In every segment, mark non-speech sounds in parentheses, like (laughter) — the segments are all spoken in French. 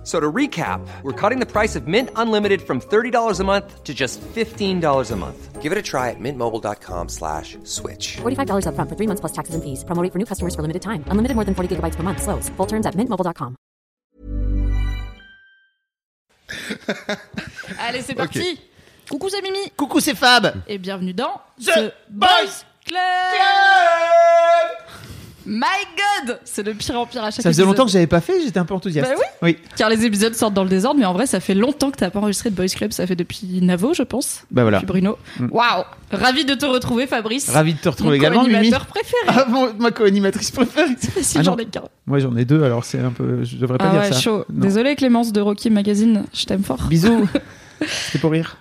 F- So to recap, we're cutting the price of Mint Unlimited from $30 a month to just $15 a month. Give it a try at mintmobile.com slash switch. $45 upfront for three months plus taxes and fees. Promo rate for new customers for limited time. Unlimited more than 40 gigabytes per month. Slows. Full terms at mintmobile.com. (laughs) Allez, c'est parti. Coucou, c'est Mimi. Coucou, c'est Fab. Et bienvenue dans The Boys Club. My God, c'est de pire en pire à chaque Ça faisait épisode. longtemps que j'avais pas fait, j'étais un peu enthousiaste. Bah oui. Car les épisodes sortent dans le désordre, mais en vrai, ça fait longtemps que t'as pas enregistré de Boys Club. Ça fait depuis Navo, je pense. Bah voilà. Depuis Bruno. Waouh. Ravi de te retrouver, Fabrice. Ravi de te retrouver Mon également, Mimi. préféré. Ah, mon- ma co-animatrice préférée. (laughs) si Ah j'en ai qu'un. Moi j'en ai deux, alors c'est un peu. Je devrais pas Ah dire ouais, ça. chaud. Désolé Clémence de Rocky Magazine, je t'aime fort. Bisous. (laughs) c'est pour rire.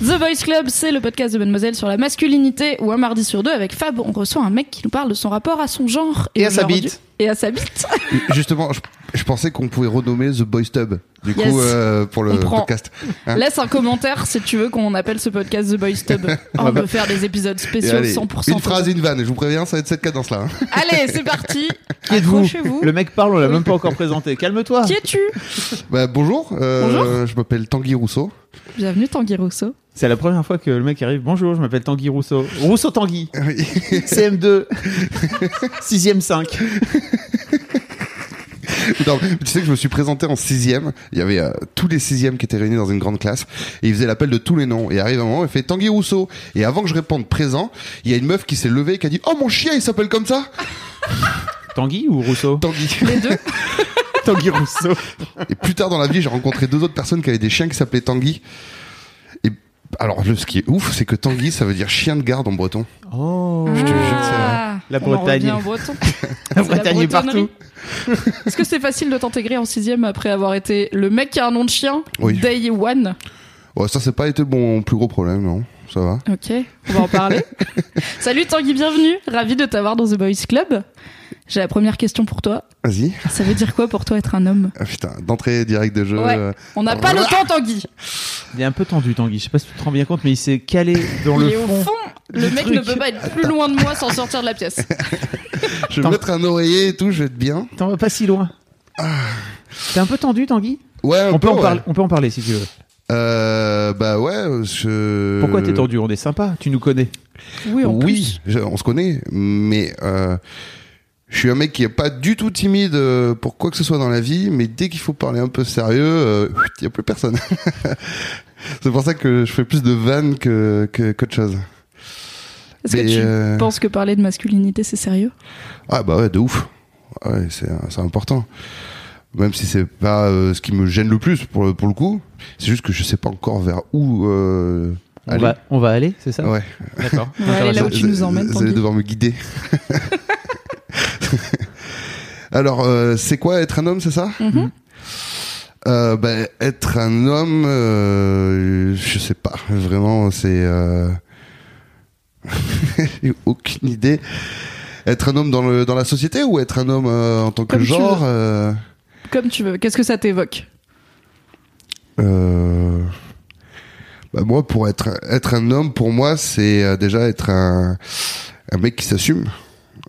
The Boys Club, c'est le podcast de Mademoiselle sur la masculinité où un mardi sur deux, avec Fab, on reçoit un mec qui nous parle de son rapport à son genre Et à sa bite. Et à sa bite. Justement, je, je pensais qu'on pouvait renommer The Boys Tub, du Yes. coup, euh, pour le podcast. Hein Laisse un commentaire si tu veux qu'on appelle ce podcast The Boys Tub. (laughs) On peut faire des épisodes spéciaux allez, 100%. une phrase une vanne, je vous préviens, ça va être cette cadence-là. hein. (laughs) Allez, c'est parti. (laughs) Qui êtes-vous Accrochez-vous. Le mec parle, on l'a même pas encore présenté. Calme-toi. Qui es-tu Bah, bonjour, euh, je m'appelle Tanguy Rousseau. Bienvenue Tanguy Rousseau. C'est la première fois que le mec arrive. Bonjour, je m'appelle Tanguy Rousseau. Rousseau Tanguy. Oui. CM2. 6ème 5. (laughs) Non, tu sais que je me suis présenté en sixième. Il y avait euh, tous les sixièmes qui étaient réunis dans une grande classe. Et il faisait l'appel de tous les noms. Et arrive un moment, il fait Tanguy Rousseau. Et avant que je réponde présent, il y a une meuf qui s'est levée et qui a dit Oh mon chien, il s'appelle comme ça (laughs) Tanguy ou Rousseau? Tanguy. Les deux. (laughs) Tanguy Rousseau. Et plus tard dans la vie, j'ai rencontré deux autres personnes qui avaient des chiens qui s'appelaient Tanguy. Et alors, ce qui est ouf, c'est que Tanguy, ça veut dire chien de garde en breton. Oh. Je te jure que c'est vrai. Ah, La Bretagne. revient en breton. La Bretagne est partout. Est-ce que c'est facile de t'intégrer en sixième après avoir été le mec qui a un nom de chien Oui. Day One Ouais, ça, c'est pas été mon plus gros problème, non. Ça va. Ok, on va en parler. (laughs) Salut Tanguy, bienvenue. Ravi de t'avoir dans The Boys Club. J'ai la première question pour toi. Vas-y. Ça veut dire quoi pour toi être un homme? Ah, putain, d'entrée direct de jeu. Ouais. euh, On n'a pas le temps, Tanguy. Il est un peu tendu, Tanguy. Je sais pas si tu te rends bien compte, mais il s'est calé dans Il le est au fond. Le mec truc. ne peut pas être plus loin de moi sans sortir de la pièce. (laughs) (laughs) je vais mettre un oreiller et tout, je vais être bien. T'en vas pas si loin. T'es un peu tendu, Tanguy? Ouais, un on peut, peu, en ouais. parler, on peut en parler si tu veux. Euh, bah ouais, je... Pourquoi t'es tendu? On est sympa, tu nous connais. Oui, en Oui, je- on se connaît, mais euh, je suis un mec qui est pas du tout timide euh, pour quoi que ce soit dans la vie, mais dès qu'il faut parler un peu sérieux, euh, (laughs) il y a plus personne. (laughs) c'est pour ça que je fais plus de vannes que que- qu'autre chose. Est-ce que tu euh, penses que parler de masculinité, c'est sérieux? Ah bah ouais, de ouf. Ouais, c'est c'est important. Même si c'est pas euh, ce qui me gêne le plus pour le, pour le coup, c'est juste que je sais pas encore vers où euh, On aller. va, on va aller, c'est ça? Ouais. D'accord. On va aller là où tu nous emmènes, Vous allez devoir me guider. (laughs) Alors, euh, c'est quoi être un homme, c'est ça? Euh, ben, Être un homme, euh, je sais pas. Vraiment, c'est... Euh... (laughs) J'ai aucune idée. Être un homme dans, le, dans la société ou être un homme euh, en tant que Comme genre euh, Comme tu veux. Qu'est-ce que ça t'évoque? Euh, bah moi, pour être être un homme, pour moi, c'est déjà être un un mec qui s'assume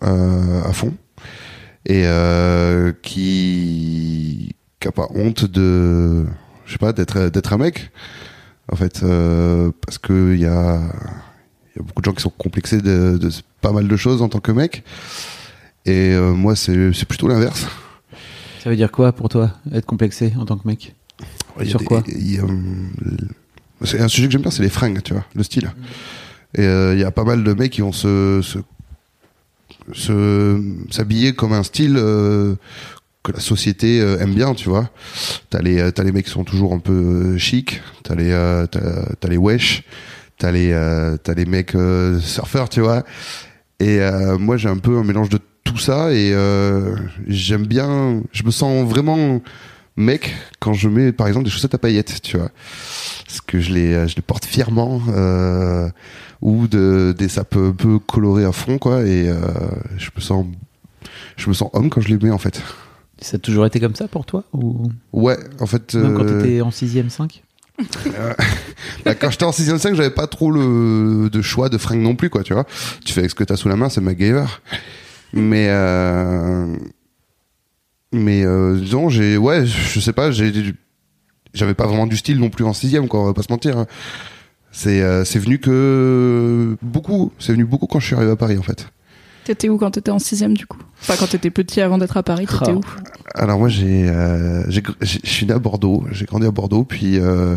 à fond et qui qui a pas honte de je sais pas d'être un mec en fait parce que il y a il y a beaucoup de gens qui sont complexés de, de pas mal de choses en tant que mec. Et euh, moi c'est plutôt l'inverse. Ça veut dire quoi pour toi, être complexé en tant que mec? Sur des- quoi? hum, C'est un sujet que j'aime bien, c'est les fringues, tu vois, le style. Et euh, il y a pas mal de mecs qui vont se se- se s'habiller comme un style euh, que la société euh, aime bien, tu vois. T'as les euh, t'as les mecs qui sont toujours un peu euh, chic, t'as les euh, t'as les wesh, t'as les euh, t'as les mecs euh, surfeurs, tu vois. Et euh, moi j'ai un peu un mélange de tout ça et j'aime bien, je me sens vraiment mec quand je mets par exemple des chaussettes à paillettes, tu vois. Parce que je les, je les porte fièrement ou de, des sapes un peu colorées à fond quoi et je me sens je me sens homme quand je les mets en fait. Ça a toujours été comme ça pour toi ou? Ouais, en fait. même quand t'étais en 6ème 5 (laughs) bah, quand j'étais en 6ème 5, j'avais pas trop le de choix de fringues non plus, quoi, tu vois. Tu fais avec ce que t'as sous la main, c'est MacGyver. Mais euh, mais euh, disons, j'ai ouais, je sais pas, j'ai j'avais pas vraiment du style non plus en sixième, quoi. On va pas se mentir. hein. C'est euh, c'est venu que beaucoup, c'est venu beaucoup quand je suis arrivé à Paris, en fait. T'étais où quand t'étais en sixième du coup? Enfin quand t'étais petit avant d'être à Paris, t'étais Ah. où? Alors moi j'ai euh, je suis né à Bordeaux, j'ai grandi à Bordeaux, puis euh,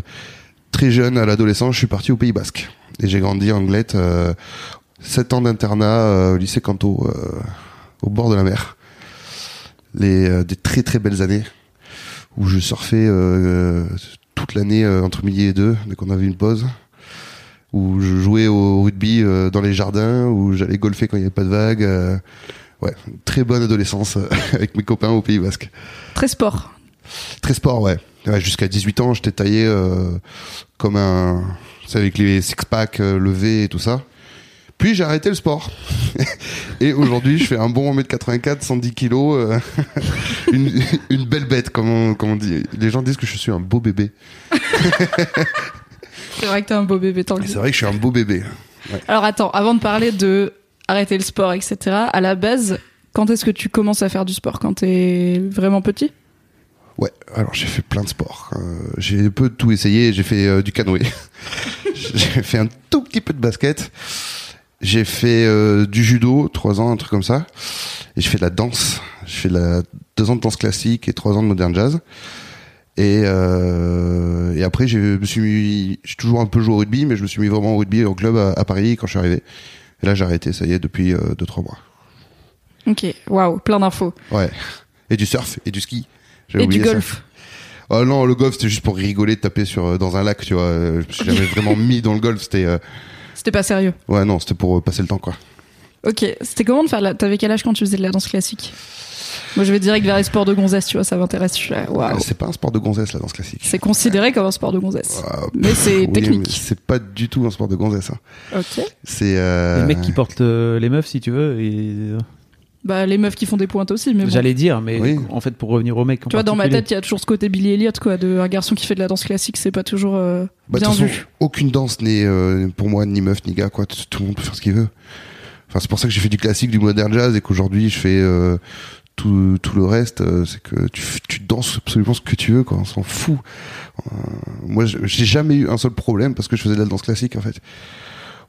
très jeune à l'adolescence, je suis parti au Pays Basque et j'ai grandi en Anglette, euh, sept ans d'internat euh, au lycée Canto euh, au bord de la mer. Les euh, des très très belles années où je surfais euh, toute l'année euh, entre midi et deux dès qu'on avait une pause. Où je jouais au rugby euh, dans les jardins, où j'allais golfer quand il n'y avait pas de vagues. ouais, très bonne adolescence euh, (laughs) avec mes copains au Pays Basque. Très sport. Très sport, ouais. Ouais, Jusqu'à 18 ans, j'étais taillé euh, comme un... Sais, avec les six-packs euh, levés et tout ça. Puis j'ai arrêté le sport. (laughs) et aujourd'hui, je fais un bon 1m84, 110 kilos. euh, (laughs) une, une belle bête, comme on, comme on dit. Les gens disent que je suis un beau bébé. (laughs) C'est vrai que t'es un beau bébé Tanguy. c'est vrai que je suis un beau bébé. Alors attends, avant de parler de arrêter le sport, etc. À la base, quand est-ce que tu commences à faire du sport? Quand t'es vraiment petit? Ouais, alors j'ai fait plein de sports. Euh, j'ai un peu tout essayé. J'ai fait euh, du canoë. (laughs) j'ai fait un tout petit peu de basket. J'ai fait euh, du judo, trois ans, un truc comme ça. Et j'ai fait de la danse. J'ai fait de la, deux ans de danse classique et trois ans de modern jazz. Et, euh, et après, je me suis mis, j'ai toujours un peu joué au rugby, mais je me suis mis vraiment au rugby au club à, à Paris quand je suis arrivé. Et là, j'ai arrêté, ça y est, depuis deux, trois mois. Ok, waouh, plein d'infos. Ouais. Et du surf, et du ski. Et du ça. golf. Oh non, le golf c'était juste pour rigoler, taper sur euh, dans un lac, tu vois. Euh, Je me suis jamais vraiment mis dans le golf. C'était euh, C'était pas sérieux. ouais non, c'était pour passer le temps quoi. Ok, c'était comment de faire la... T'avais quel âge quand tu faisais de la danse classique? Moi je vais direct vers les sports de gonzesse, tu vois, ça m'intéresse. Waouh. Euh, C'est pas un sport de gonzesse la danse classique. C'est considéré comme un sport de gonzesse. Ah, Mais c'est oui, technique. c'est pas du tout un sport de gonzesse. hein. Ok. C'est euh, Les mecs qui portent euh, les meufs, si tu veux. Et... Bah les meufs qui font des pointes aussi, mais bon. J'allais dire, mais Oui. en fait, pour revenir aux mecs. en Tu vois, dans ma tête, il y a toujours ce côté Billy Elliot, quoi, de un garçon qui fait de la danse classique, c'est pas toujours euh, bah, bien façon, vu. aucune danse n'est euh, pour moi ni meuf ni gars quoi. Tout le monde peut faire ce qu'il veut. Enfin c'est pour ça que j'ai fait du classique, du modern jazz et qu'aujourd'hui je fais euh, tout, tout le reste. euh, c'est que tu, tu danses absolument ce que tu veux quoi. On s'en fout. Euh, moi j'ai jamais eu un seul problème parce que je faisais de la danse classique en fait.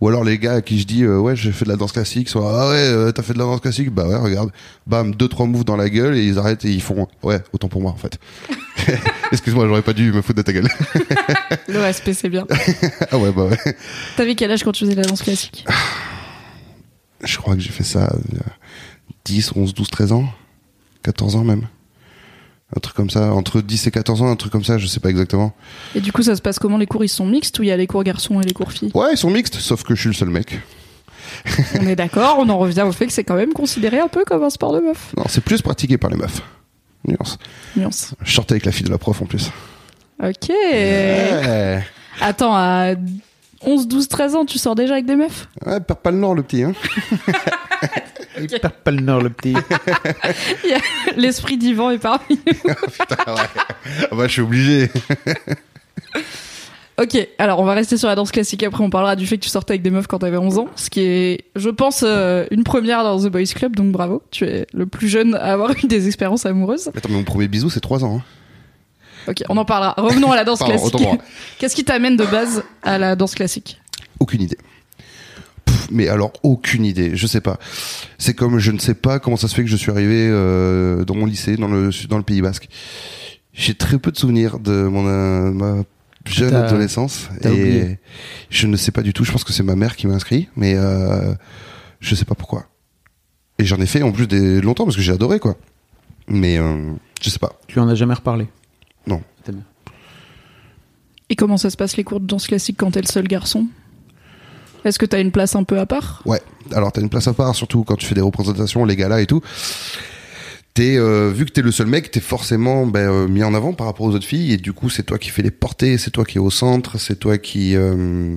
Ou alors les gars à qui je dis euh, ouais j'ai fait de la danse classique sont ah ouais euh, t'as fait de la danse classique? Bah ouais regarde. Bam deux trois moves dans la gueule et ils arrêtent et ils font ouais autant pour moi en fait. (laughs) (laughs) Excuse-moi j'aurais pas dû me foutre de ta gueule. (laughs) Le respect, c'est bien. ah ouais bah ouais. T'avais quel âge quand tu faisais de la danse classique? Je crois que j'ai fait ça euh, 10 11 12 13 ans. 14 ans même un truc comme ça entre 10 et 14 ans un truc comme ça je sais pas exactement. Et du coup, ça se passe comment? Les cours, ils sont mixtes ou il y a les cours garçons et les cours filles? Ouais ils sont mixtes sauf que je suis le seul mec. (laughs) On est d'accord, on en revient au fait que c'est quand même considéré un peu comme un sport de meuf. non c'est plus pratiqué par les meufs. Nuance. Nuance. je sortais avec la fille de la prof en plus. Ok. ouais, Attends, à 11, 12, 13 ans, tu sors déjà avec des meufs? Ouais perds pas le nord le petit hein (laughs) Il perd pas le nord, le petit. (laughs) L'esprit d'Ivan est parmi nous. (laughs) ah bah je suis obligé (laughs) Ok, alors on va rester sur la danse classique. Après, on parlera du fait que tu sortais avec des meufs quand t'avais 11 ans. Ce qui est, je pense, euh, une première dans The Boys Club. Donc bravo, tu es le plus jeune à avoir eu des expériences amoureuses. attends mais mon premier bisou c'est 3 ans hein. Ok, on en parlera. Revenons à la danse Pardon, classique. Qu'est-ce qui t'amène de base à la danse classique? Aucune idée. Mais alors aucune idée, je sais pas. C'est comme je ne sais pas comment ça se fait que je suis arrivé euh, dans mon lycée, dans le dans le Pays Basque. J'ai très peu de souvenirs de mon euh, ma jeune T'as- adolescence t'as et oublié. je ne sais pas du tout. Je pense que c'est ma mère qui m'a inscrit, mais euh, je sais pas pourquoi. Et j'en ai fait en plus des longtemps parce que j'ai adoré quoi. Mais euh, je sais pas. Tu en as jamais reparlé? Non. Et comment ça se passe les cours de danse classique quand t'es le seul garçon? Est-ce que t'as une place un peu à part? Ouais. Alors t'as une place à part, surtout quand tu fais des représentations, les galas et tout. T'es euh, vu que t'es le seul mec, t'es forcément ben, euh, mis en avant par rapport aux autres filles et du coup c'est toi qui fais les portées, c'est toi qui es au centre, c'est toi qui euh,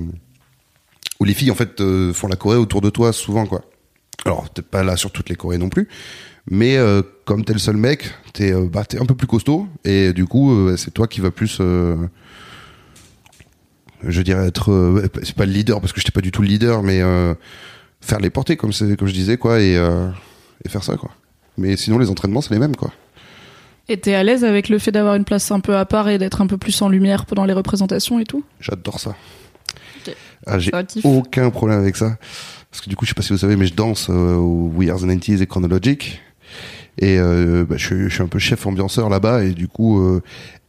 où les filles en fait euh, font la choré autour de toi souvent quoi. Alors t'es pas là sur toutes les chorés non plus, Mais comme t'es le seul mec, t'es bah, t'es un peu plus costaud et du coup c'est toi qui va plus, je dirais être, euh, c'est pas le leader parce que j'étais pas du tout le leader, mais euh, faire les portées comme c'est comme je disais quoi et, euh, et faire ça quoi. Mais sinon les entraînements c'est les mêmes quoi. Et t'es à l'aise avec le fait d'avoir une place un peu à part et d'être un peu plus en lumière pendant les représentations et tout? J'adore ça. Ah, j'ai aucun problème avec ça. Parce que du coup, je sais pas si vous savez, mais je danse euh, au We Are the 90s et Chronologic. Et euh, bah, je, suis- je suis un peu chef ambianceur là-bas. Et du coup, euh,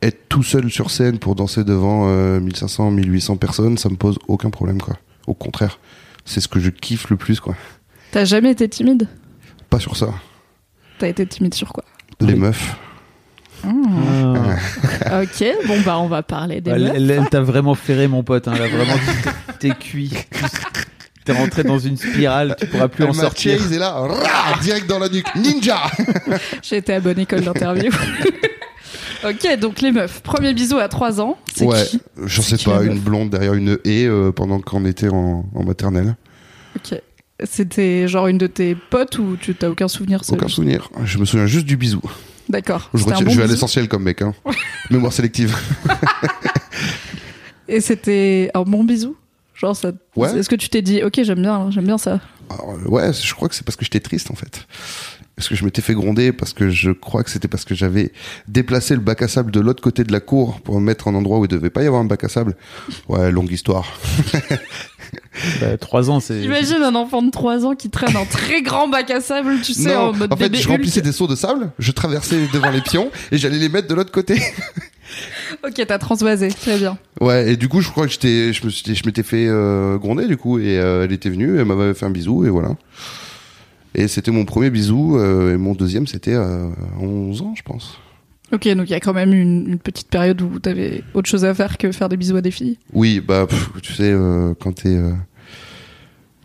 être tout seul sur scène pour danser devant euh, 1500, 1800 personnes, ça me pose aucun problème. quoi. Au contraire, c'est ce que je kiffe le plus. quoi. T'as jamais été timide? Pas sur ça. T'as été timide sur quoi? Les Oui. meufs. Ah. Ok, bon bah on va parler des Ouais, meufs. elle elle t'a vraiment ferré, mon pote. Hein. Elle a vraiment (laughs) dit t'es cuit. T'es rentré dans une spirale, tu pourras plus Elle en sortir. chase et là, rah, direct dans la nuque. Ninja (laughs) J'ai été à bonne école d'interview. (laughs) ok, donc les meufs. Premier bisou à 3 ans. C'est Ouais, qui je sais qui pas, une blonde derrière une haie euh, pendant qu'on était en, en maternelle. Ok. C'était genre une de tes potes ou tu t'as aucun souvenir ça Aucun souvenir. Je me souviens juste du bisou. D'accord. Je, un retiens- bon je vais à l'essentiel comme mec. Hein. (laughs) Mémoire sélective. Et c'était un bon bisou Genre ça. Ouais. Est-ce que tu t'es dit ok j'aime bien j'aime bien ça? Alors, euh, ouais, je crois que c'est parce que j'étais triste en fait. Parce que je m'étais fait gronder, parce que je crois que c'était parce que j'avais déplacé le bac à sable de l'autre côté de la cour pour me mettre en endroit où il devait pas y avoir un bac à sable. Ouais, longue histoire. (laughs) Bah, trois ans, c'est. Imagine un enfant de 3 ans qui traîne un très grand bac à sable tu sais non, en mode en fait, bébé je remplissais Hulk. des seaux de sable, je traversais devant les pions et j'allais les mettre de l'autre côté. (laughs) (laughs) Ok t'as transvasé très bien. Ouais, et du coup, je crois que j'étais, je me suis, je m'étais fait euh, gronder du coup, et euh, elle était venue, elle m'avait fait un bisou, et voilà. Et c'était mon premier bisou, euh, et mon deuxième, c'était à 11 ans, je pense. Ok donc il y a quand même une, une petite période où t'avais autre chose à faire que faire des bisous à des filles. Oui, bah, pff, tu sais, euh, quand t'es, euh,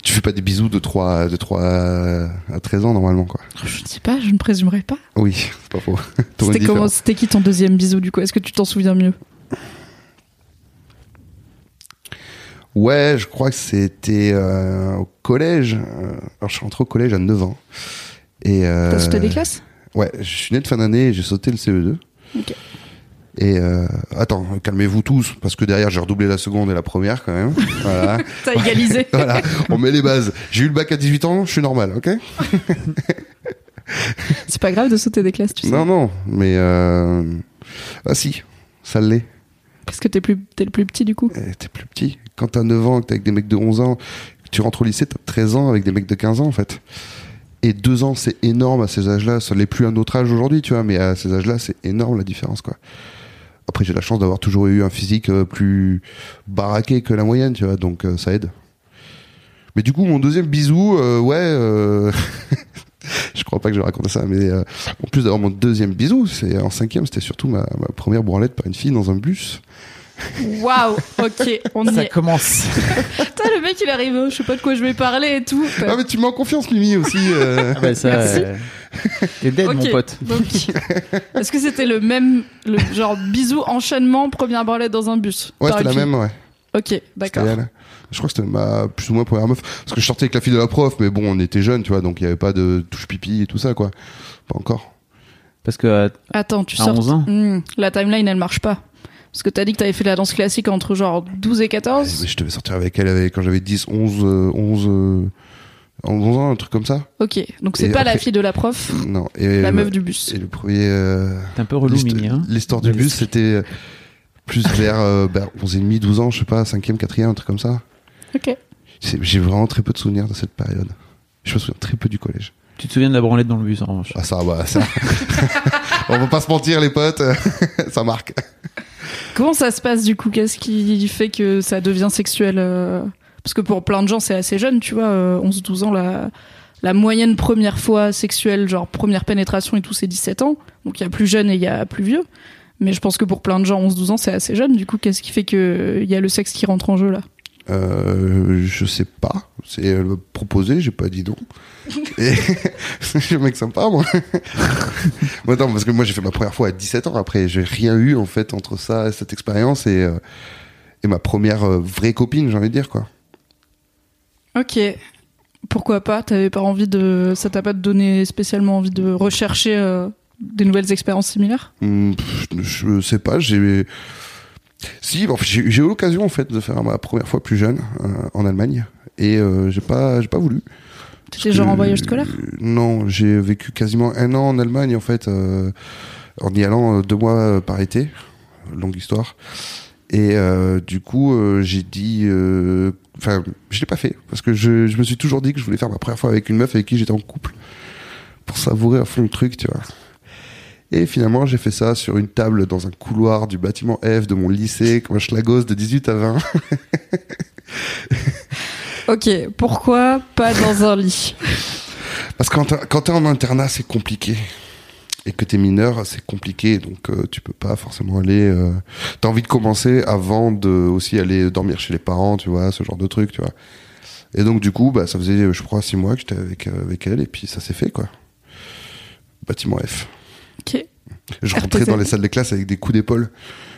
tu fais pas des bisous de 3, de 3 à, à 13 ans normalement, quoi. Je ne sais pas je ne présumerais pas. Oui, c'est pas faux. (laughs) C'était comment. C'était qui ton deuxième bisou du coup? Est-ce que tu t'en souviens mieux? Ouais, je crois que c'était euh, au collège. Euh, alors, je suis rentré au collège à 9 ans. Et, euh, T'as sauté des classes? Ouais, je suis né de fin d'année et j'ai sauté le CE2. Ok. Et euh, attends, calmez-vous tous, parce que derrière j'ai redoublé la seconde et la première quand même. (laughs) Voilà, T'as égalisé. (laughs) voilà. on met les bases. J'ai eu le bac à 18 ans, je suis normal, ok (laughs) C'est pas grave de sauter des classes, tu sais. Non, non, mais euh... ah si, ça l'est. Parce que t'es plus, t'es le plus petit du coup. Eh, T'es plus petit. Quand t'as 9 ans, que t'es avec des mecs de 11 ans, tu rentres au lycée, t'as 13 ans avec des mecs de 15 ans en fait. Et 2 ans, c'est énorme à ces âges-là. Ça l'est plus à notre âge aujourd'hui, tu vois, mais à ces âges-là, c'est énorme la différence, quoi. Après, j'ai la chance d'avoir toujours eu un physique euh, plus baraqué que la moyenne, tu vois, donc euh, ça aide. Mais du coup, mon deuxième bisou, euh, ouais, euh, (laughs) je crois pas que je vais raconter ça, mais euh, en plus d'avoir mon deuxième bisou, c'est en cinquième, c'était surtout ma, ma première branlette par une fille dans un bus. Waouh, ok, on y Ça est. commence. (laughs) Putain, le mec il arrive, je sais pas de quoi je vais parler et tout. Ah mais tu mets en confiance Mimi aussi. euh. Ah bah, ça, Merci. (laughs) T'es dead, Ok, mon pote. donc, (laughs) est-ce que c'était le même, le genre bisou enchaînement, première branlette dans un bus? Ouais, c'était la même, ouais. Ok, d'accord. Je crois que c'était ma plus ou moins première meuf. Parce que je sortais avec la fille de la prof, mais bon, on était jeunes, tu vois, donc il y avait pas de touche pipi et tout ça, quoi. Pas encore. Parce que euh, Attends, tu À sors. 11 ans Hmm, la timeline elle marche pas. Parce que t'as dit que t'avais fait la danse classique entre genre 12 et 14. Mais je devais sortir avec elle avec- quand j'avais 10, 11, euh, 11, euh, 11 ans, un truc comme ça. Ok, donc c'est pas la fille de la prof, Non. Et la le- meuf du bus. Et le premier. euh, t'es un peu relou, l'histo- Mimi. Hein L'histoire du bus, c'était plus vers euh, bah, 11 et demi, 12 ans, je sais pas, 5e, 4e, un truc comme ça. Ok. J'ai vraiment très peu de souvenirs de cette période. Je me souviens très peu du collège. Tu te souviens de la branlette dans le bus, en revanche? Ah ça, bah ça. (laughs) On va pas se mentir les potes, (laughs) ça marque. Comment ça se passe du coup? Qu'est-ce qui fait que ça devient sexuel euh? Parce que pour plein de gens c'est assez jeune, tu vois, euh, 11-12 ans, la, la moyenne première fois sexuelle, genre première pénétration et tout, c'est 17 ans. Donc il y a plus jeune et il y a plus vieux. Mais je pense que pour plein de gens, 11-12 ans, c'est assez jeune. Du coup, qu'est-ce qui fait que il y a le sexe qui rentre en jeu là? Euh, je sais pas. C'est elle m'a proposé, j'ai pas dit non. (laughs) Et (laughs) je suis un mec sympa moi. Moi, (laughs) attends, parce que moi j'ai fait ma première fois à 17 ans. Après, j'ai rien eu en fait entre ça, cette expérience et euh, et ma première euh, vraie copine, j'ai envie de dire quoi. Ok. Pourquoi pas? T'avais pas envie de. Ça t'a pas donné spécialement envie de rechercher euh, des nouvelles expériences similaires? Pff, Je sais pas, j'ai. Si, bon, j'ai eu l'occasion en fait de faire ma première fois plus jeune euh, en Allemagne et euh, j'ai pas, j'ai pas voulu. T'étais genre en voyage scolaire? Non, j'ai vécu quasiment un an en Allemagne en fait, euh, en y allant deux mois par été, longue histoire. Et euh, du coup, euh, j'ai dit, euh, enfin, je l'ai pas fait parce que je, je me suis toujours dit que je voulais faire ma première fois avec une meuf avec qui j'étais en couple pour savourer à fond le truc, tu vois. Et finalement, j'ai fait ça sur une table dans un couloir du bâtiment F de mon lycée, comme un schlagos de 18 à 20. (laughs) Ok, pourquoi pas dans un lit? Parce que quand t'es- quand t'es en internat, c'est compliqué. Et que t'es mineur, c'est compliqué. Donc euh, tu peux pas forcément aller. Euh... T'as envie de commencer avant de aussi aller dormir chez les parents, tu vois, ce genre de truc, tu vois. Et donc du coup, bah ça faisait, je crois, six mois que j'étais avec euh, avec elle, et puis ça s'est fait quoi. Bâtiment F. Ok. Je rentrais dans les salles de classe avec des coups d'épaule.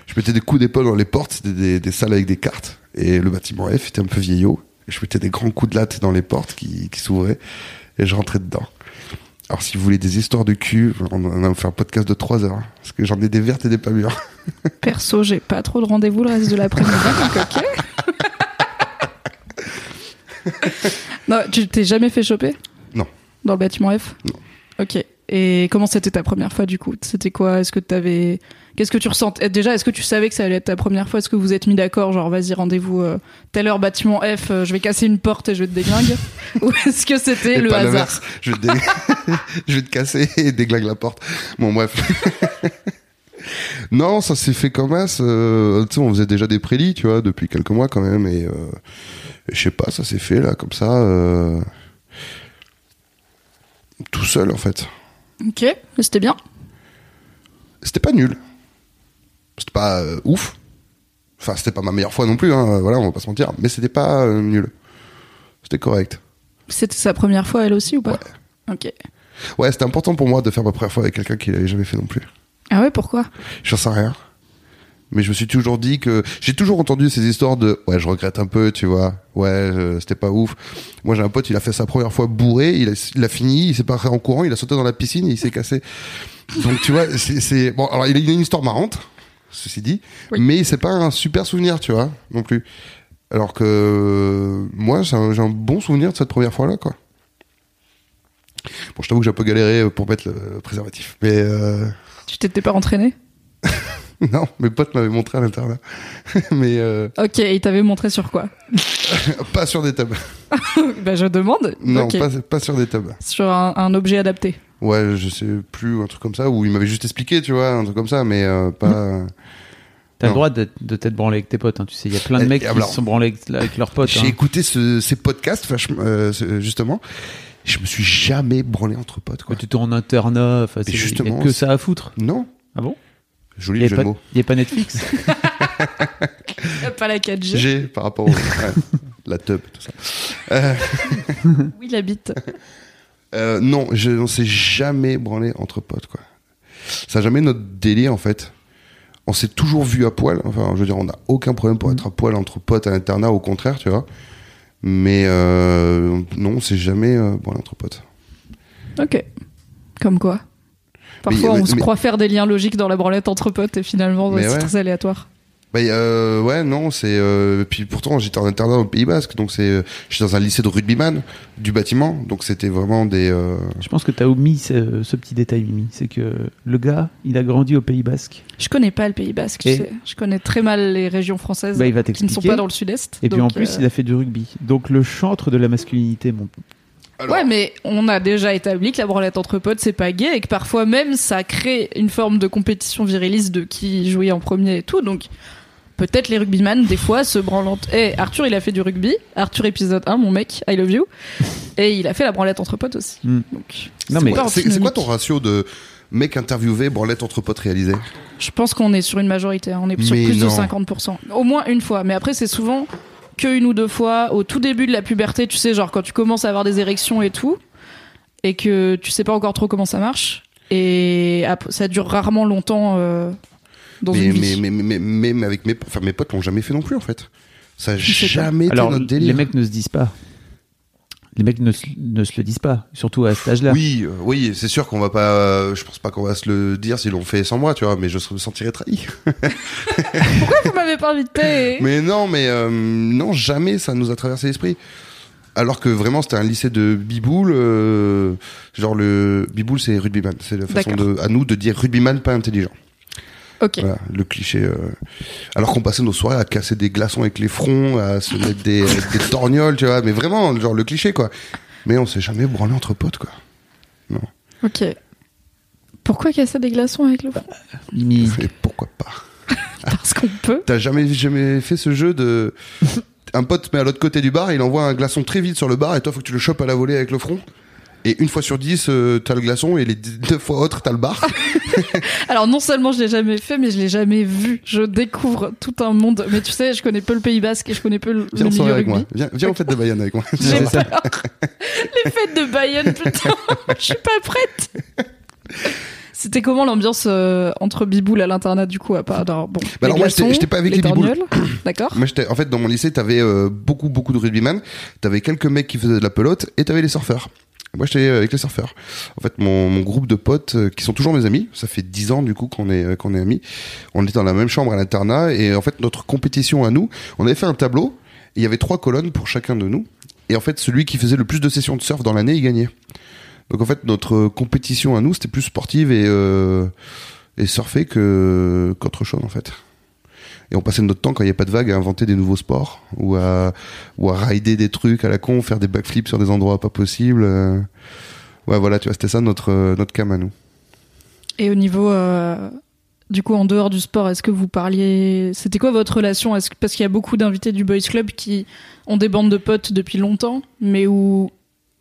Je mettais des coups d'épaule dans les portes, c'était des, des salles avec des cartes. Et le bâtiment F était un peu vieillot. Et je mettais des grands coups de latte dans les portes qui, qui s'ouvraient. Et je rentrais dedans. Alors, si vous voulez des histoires de cul, on on a fait un podcast de 3 heures. hein, Parce que j'en ai des vertes et des pas mûres. (laughs) Perso, j'ai pas trop de rendez-vous le reste de l'après-midi, donc ok. (laughs) non, tu t'es jamais fait choper? Non. Dans le bâtiment F? Non. Ok. Et comment c'était ta première fois du coup? C'était quoi? Est-ce que t'avais. Qu'est-ce que tu ressentais Déjà, est-ce que tu savais que ça allait être ta première fois? Est-ce que vous êtes mis d'accord Genre, vas-y, rendez-vous euh, telle heure, bâtiment F, euh, je vais casser une porte et je vais te déglingue (laughs) Ou est-ce que c'était le hasard? Je vais, te dé- (laughs) je vais te casser et déglingue la porte. Bon, bref. (laughs) non, ça s'est fait comme ça. euh, tu sais, on faisait déjà des prélits, tu vois, depuis quelques mois quand même. Et, euh, et je sais pas, ça s'est fait là, comme ça. tout seul, en fait. Ok, c'était bien. C'était pas nul. C'était pas euh, ouf. Enfin, c'était pas ma meilleure fois non plus, hein, voilà, on va pas se mentir. Mais c'était pas euh, nul. C'était correct. C'était sa première fois elle aussi ou pas Ok. Ouais, c'était important pour moi de faire ma première fois avec quelqu'un qui l'avait jamais fait non plus. Ah ouais, pourquoi? J'en sais rien. Mais je me suis toujours dit que j'ai toujours entendu ces histoires de ouais je regrette un peu tu vois ouais euh, c'était pas ouf moi j'ai un pote il a fait sa première fois bourré il a, il a fini il s'est paré en courant il a sauté dans la piscine et il s'est cassé donc tu vois c'est- bon alors il a une histoire marrante ceci dit Oui. mais c'est pas un super souvenir tu vois non plus alors que moi j'ai un, bon souvenir de cette première fois là quoi bon je t'avoue que j'ai un peu galéré pour mettre le préservatif mais euh, Tu t'étais pas entraîné (laughs) non, mes potes m'avaient montré à l'internat. (laughs) Mais euh, Ok, il t'avait montré sur quoi? (laughs) Pas sur des tubs. Bah je demande. Non, pas, pas sur des tubs. Sur un, un objet adapté. Ouais, je sais plus, un truc comme ça, où il m'avait juste expliqué, tu vois, un truc comme ça, mais euh, pas... (laughs) T'as le droit de, de t'être branlé avec tes potes, hein, tu sais. Il y a plein de Eh, mecs qui alors, se sont branlés avec, avec leurs potes. J'ai hein. écouté ce- ces podcasts, euh, justement, et je me suis jamais branlé entre potes, quoi. Quand tu en internat, enfin, c'est- il y a justement, que ça à foutre. Non, Ah bon? Joli Il n'y jeu a, de mots. y a pas Netflix? (laughs) Pas la 4G. J'ai, par rapport au... ouais, la tub, tout ça. Euh, Oui, la bite. (laughs) euh, non, je, on s'est jamais branlé entre potes, quoi. Ça n'a jamais notre délire, en fait. On s'est toujours vu à poil. Enfin, je veux dire, on n'a aucun problème pour être à poil entre potes à l'internat, au contraire, tu vois. Mais euh, non, on s'est jamais euh, branlé entre potes. Ok. Comme quoi Parfois, Mais- on se mais- croit faire des liens logiques dans la branlette entre potes et finalement, c'est ouais. très aléatoire. Bah, euh, ouais, non, c'est. Euh, puis pourtant, j'étais en internat au Pays Basque, donc c'est. euh, J'étais dans un lycée de rugbyman du bâtiment, donc c'était vraiment des. euh, Je pense que t'as omis ce, ce petit détail, Mimi. C'est que le gars, il a grandi au Pays Basque. Je connais pas le Pays Basque, tu sais. Je connais très mal les régions françaises Bah, il va qui ne sont pas dans le sud-est. Et puis en plus, euh, il a fait du rugby. Donc le chantre de la masculinité, mon alors, Ouais, mais on a déjà établi que la branlette entre potes, c'est pas gay et que parfois même ça crée une forme de compétition viriliste de qui jouait en premier et tout. Donc peut-être les rugbyman, des fois, se branlant. Eh, Arthur, il a fait du rugby. Arthur, épisode 1, mon mec, I love you. Et il a fait la branlette entre potes aussi. Hmm. Donc, Non, c'est mais- c'est quoi ton ratio de mec interviewé, branlette entre potes réalisé? Je pense qu'on est sur une majorité. hein. On est sur Mais plus de non. 50%. Au moins une fois. Mais après, c'est souvent que une ou deux fois. Au tout début de la puberté, tu sais, genre quand tu commences à avoir des érections et tout, et que tu sais pas encore trop comment ça marche. Et ça dure rarement longtemps euh, dans mais, une mais, vie. mais, mais, mais, mais avec mes, enfin, mes potes l'ont jamais fait non plus, en fait. Ça a sais pas. jamais été Alors, notre délire. les mecs ne se disent pas. Les mecs ne, se- ne se le disent pas, surtout à cet âge-là. Oui, euh, oui, c'est sûr qu'on va pas. euh, je pense pas qu'on va se le dire s'ils l'ont fait sans moi, tu vois. Mais je me sentirais trahi. (laughs) Pourquoi vous m'avez pas invité? (laughs) Mais non, mais euh, non, jamais ça nous a traversé l'esprit. Alors que vraiment, c'était un lycée de biboule. euh, genre le biboule, c'est rugbyman. C'est la façon de, à nous de dire rugbyman pas intelligent. Ok. Voilà, le cliché. euh. Alors qu'on passait nos soirées à casser des glaçons avec les fronts, à se mettre des, (laughs) des torgnoles, tu vois. Mais vraiment, genre le cliché, quoi. Mais on s'est jamais branlé entre potes, quoi. Ok. Pourquoi casser des glaçons avec le front? Mi- Et pourquoi pas? (laughs) Parce qu'on peut. T'as jamais, jamais fait ce jeu de. (laughs) Un pote te met à l'autre côté du bar, il envoie un glaçon très vite sur le bar et toi faut que tu le chopes à la volée avec le front? Et une fois sur dix, euh, t'as le glaçon et les deux fois autres, t'as le bar. (laughs) Alors non seulement je l'ai jamais fait, mais je l'ai jamais vu. Je découvre tout un monde. Mais tu sais, je connais peu le Pays Basque et je connais peu le, Viens le milieu avec rugby. moi. Viens, viens au fête de Bayonne avec moi. (laughs) J'ai peur. Les fêtes de Bayonne, putain, je suis pas prête. C'était comment l'ambiance euh, entre Biboul à l'internat du coup à part alors, bon, Bah les alors moi, j'étais- pas avec les biboules. torgnoles, D'accord. Moi, j'étais, en fait, dans mon lycée, t'avais euh, beaucoup, beaucoup de rugbyman. T'avais quelques mecs qui faisaient de la pelote et t'avais les surfeurs. Moi, j'étais avec les surfeurs. En fait, mon, mon groupe de potes, euh, qui sont toujours mes amis, ça fait dix ans du coup qu'on est euh, qu'on est amis. On était dans la même chambre à l'internat et en fait, notre compétition à nous, on avait fait un tableau. Il y avait trois colonnes pour chacun de nous. Et en fait, celui qui faisait le plus de sessions de surf dans l'année, il gagnait. Donc en fait, notre compétition à nous, c'était plus sportive et euh, et surfer que qu'autre chose en fait. Et on passait notre temps quand il n'y a pas de vagues à inventer des nouveaux sports ou à ou à rider des trucs à la con, faire des backflips sur des endroits pas possibles. euh. Ouais, voilà, tu vois, c'était ça notre euh, notre cam à nous. Et au niveau euh, du coup en dehors du sport, est-ce que vous parliez C'était quoi votre relation? Que parce qu'il y a beaucoup d'invités du boys club qui ont des bandes de potes depuis longtemps, mais où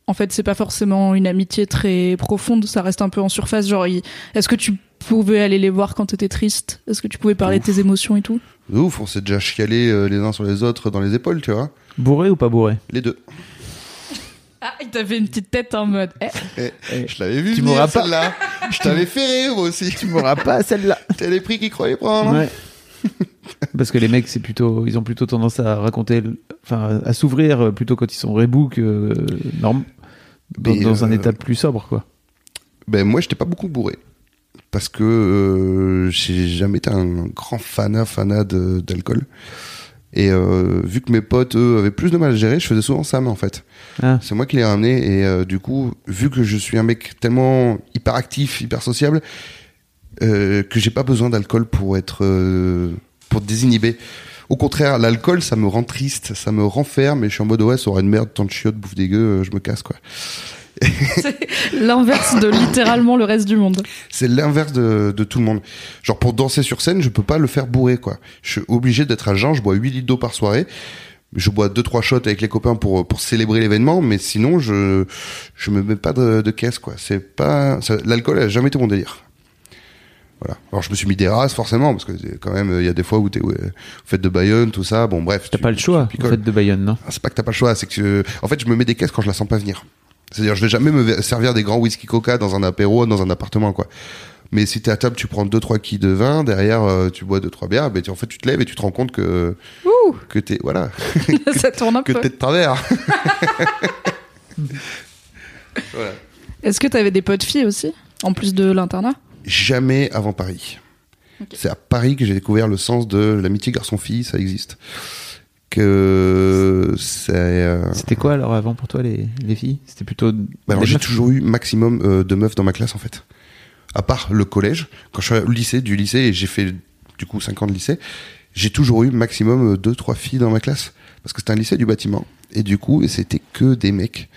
en fait c'est pas forcément une amitié très profonde, ça reste un peu en surface. Genre, est-ce que tu pouvais aller les voir quand t'étais triste? Est-ce que tu pouvais parler de tes émotions et tout? De ouf, on s'est déjà chialé euh, les uns sur les autres dans les épaules, tu vois. Bourré ou pas bourré Les deux. Ah, il t'avait une petite tête en mode. eh, Eh, Je l'avais vu Tu venir, m'auras pas. celle-là. Je t'avais fait rire, moi aussi. Tu m'auras pas (laughs) celle-là. T'as les prix qu'ils croyaient prendre. hein. Ouais. Parce que les mecs, c'est plutôt, ils ont plutôt tendance à raconter, le- enfin, à s'ouvrir plutôt quand ils sont rebou que euh, norm- dans, Mais, dans un euh, état plus sobre, quoi. Ben moi, j'étais pas beaucoup bourré. Parce que euh, j'ai jamais été un grand fanat, fanat d'alcool. Et euh, vu que mes potes, eux, avaient plus de mal à gérer, je faisais souvent ça, mais en fait. Ah. C'est moi qui l'ai ramené. Et euh, du coup, vu que je suis un mec tellement hyper actif, hyper sociable, euh, que j'ai pas besoin d'alcool pour être. pour désinhiber. Au contraire, l'alcool, ça me rend triste, ça me renferme, et je suis en mode, ouais, ça aura une merde, tant de chiottes, bouffe dégueu, je me casse, quoi. (laughs) C'est l'inverse de littéralement le reste du monde. C'est l'inverse de, de tout le monde. Genre pour danser sur scène, je peux pas le faire bourré quoi. Je suis obligé d'être à jeun, je bois 8 litres d'eau par soirée. Je bois deux trois shots avec les copains pour pour célébrer l'événement, mais sinon je je me mets pas de, de caisse quoi. C'est pas ça- l'alcool a jamais été mon délire. Voilà. Alors je me suis mis des races forcément parce que quand même il y a des fois où t'es ouais, fête de Bayonne tout ça. Bon bref. T'as pas le choix, fait, de Bayonne, non? Ah, c'est pas que t'as pas le choix, c'est que en fait je me mets des caisses quand je la sens pas venir. C'est-à-dire je vais jamais me servir des grands whisky coca dans un apéro dans un appartement quoi. Mais si t'es à table, tu prends deux trois quilles de vin, derrière euh, tu bois deux trois bières, ben tu, en fait tu te lèves et tu te rends compte que Ouh, que t'es voilà (laughs) ça tourne un que peu. t'es de travers. (laughs) voilà. Est-ce que t'avais des potes filles aussi, en plus de l'internat? Jamais avant Paris. C'est à Paris que j'ai découvert le sens de l'amitié garçon-fille, ça existe. Que c'est euh, C'était quoi alors avant pour toi, les, les filles? C'était plutôt. Bah j'ai toujours eu maximum euh, de meufs dans ma classe en fait. À part le collège, quand je suis au lycée, du lycée et j'ai fait du coup 5 ans de lycée, j'ai toujours eu maximum 2 trois filles dans ma classe parce que c'était un lycée du bâtiment et du coup et c'était que des mecs.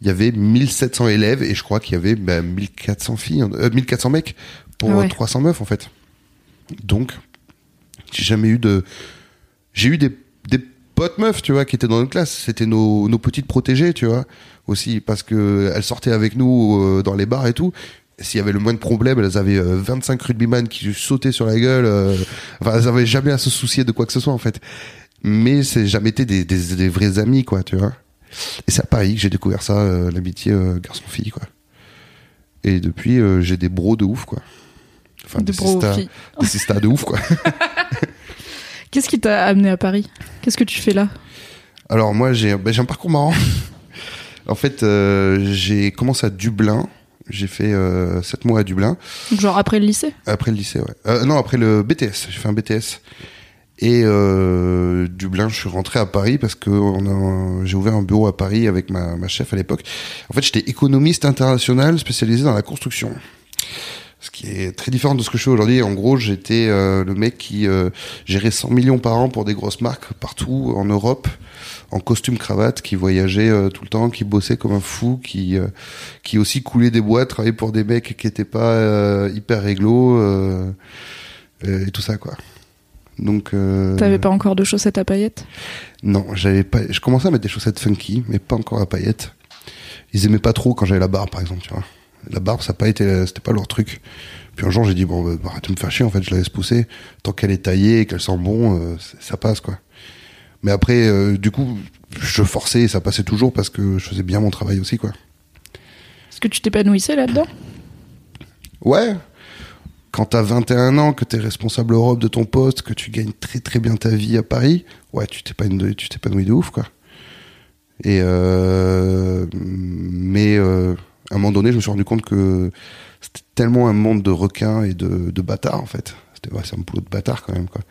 Il y avait 1700 élèves et je crois qu'il y avait bah, 1400 filles, euh, 1400 mecs pour ouais. euh, 300 meufs en fait. Donc j'ai jamais eu de j'ai eu des, des potes meufs, tu vois, qui étaient dans notre classe. C'était nos, nos petites protégées, tu vois, aussi, parce que elles sortaient avec nous euh, dans les bars et tout. S'il y avait le moins de problèmes, elles avaient euh, 25 rugbyman qui sautaient sur la gueule. euh, enfin, elles avaient jamais à se soucier de quoi que ce soit, en fait. Mais c'est jamais été des, des, des vrais amis, quoi, tu vois. Et c'est à Paris que j'ai découvert ça, euh, l'amitié euh, garçon-fille, quoi. Et depuis, euh, j'ai des bros de ouf, quoi. Enfin, De des bro sistas, filles. des sistas de ouf, quoi. (laughs) Qu'est-ce qui t'a amené à Paris? Qu'est-ce que tu fais là? Alors moi j'ai ben, j'ai un parcours marrant. (laughs) En fait, euh, j'ai commencé à Dublin. J'ai fait euh, 7 mois à Dublin. Donc, genre après le lycée? Après le lycée, ouais. Euh, non, après le BTS. J'ai fait un BTS. Et euh, Dublin, je suis rentré à Paris parce que j'ai ouvert un bureau à Paris avec ma, ma chef à l'époque. En fait, j'étais économiste international spécialisé dans la construction. Ce qui est très différent de ce que je fais aujourd'hui. En gros, j'étais euh, le mec qui euh, gérait 100 millions par an pour des grosses marques partout en Europe, en costume cravate, qui voyageait euh, tout le temps, qui bossait comme un fou, qui qui aussi coulait des boîtes, travaillait pour des mecs qui étaient pas hyper réglo et tout ça quoi. Donc euh, T'avais pas encore de chaussettes à paillettes? Non, j'avais pas. Je commençais à mettre des chaussettes funky, mais pas encore à paillettes. Ils aimaient pas trop quand j'avais la barbe, par exemple, tu vois. La barbe, ça pas été, c'était pas leur truc. Puis un jour, j'ai dit bon, bah, arrête de me faire chier. En fait, je la laisse pousser. Tant qu'elle est taillée, qu'elle sent bon, euh, ça passe quoi. Mais après, euh, du coup, je forçais et ça passait toujours parce que je faisais bien mon travail aussi, quoi. Est-ce que tu t'épanouissais là-dedans? Ouais. Quand t'as 21 ans, que t'es responsable Europe de ton poste, que tu gagnes très très bien ta vie à Paris, ouais, tu t'épanouis, tu t'épanouis de ouf, quoi. Et euh, mais euh, à un moment donné, je me suis rendu compte que c'était tellement un monde de requins et de, de bâtards, en fait. C'était ouais, c'est un boulot de bâtard quand même, quoi.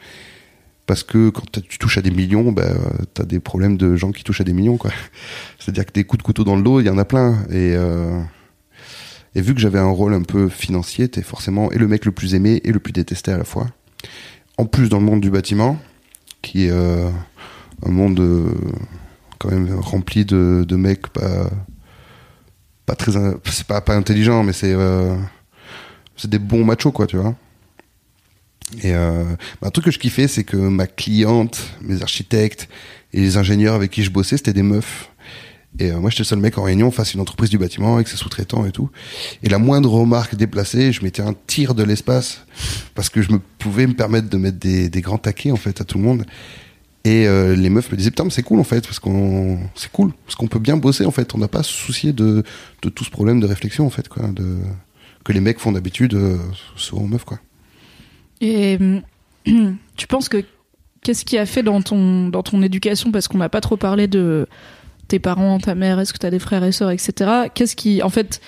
Parce que quand tu touches à des millions, ben, euh, t'as des problèmes de gens qui touchent à des millions, quoi. (laughs) C'est-à-dire que des coups de couteau dans le dos, il y en a plein. Et euh, et vu que j'avais un rôle un peu financier, t'es forcément et le mec le plus aimé et le plus détesté à la fois. En plus, dans le monde du bâtiment, qui est euh, un monde quand même rempli de, de mecs pas, pas très, c'est pas, pas intelligent, mais c'est, euh, c'est des bons machos, quoi, tu vois. Et euh, bah, un truc que je kiffais, c'est que ma cliente, mes architectes et les ingénieurs avec qui je bossais, c'était des meufs. Et euh, moi, j'étais le seul mec en réunion face à une entreprise du bâtiment avec ses sous-traitants et tout. Et la moindre remarque déplacée, je mettais un tir de l'espace parce que je me pouvais me permettre de mettre des, des grands taquets en fait à tout le monde. Et euh, les meufs me disaient putain, mais c'est cool en fait parce qu'on c'est cool parce qu'on peut bien bosser en fait. On n'a pas à se soucier de de tout ce problème de réflexion en fait quoi, de que les mecs font d'habitude euh, souvent aux meufs quoi. Et euh, (clears throat) tu penses que qu'est-ce qui a fait dans ton dans ton éducation parce qu'on n'a pas trop parlé de tes parents, ta mère, est-ce que tu as des frères et sœurs, etc. Qu'est-ce qui en fait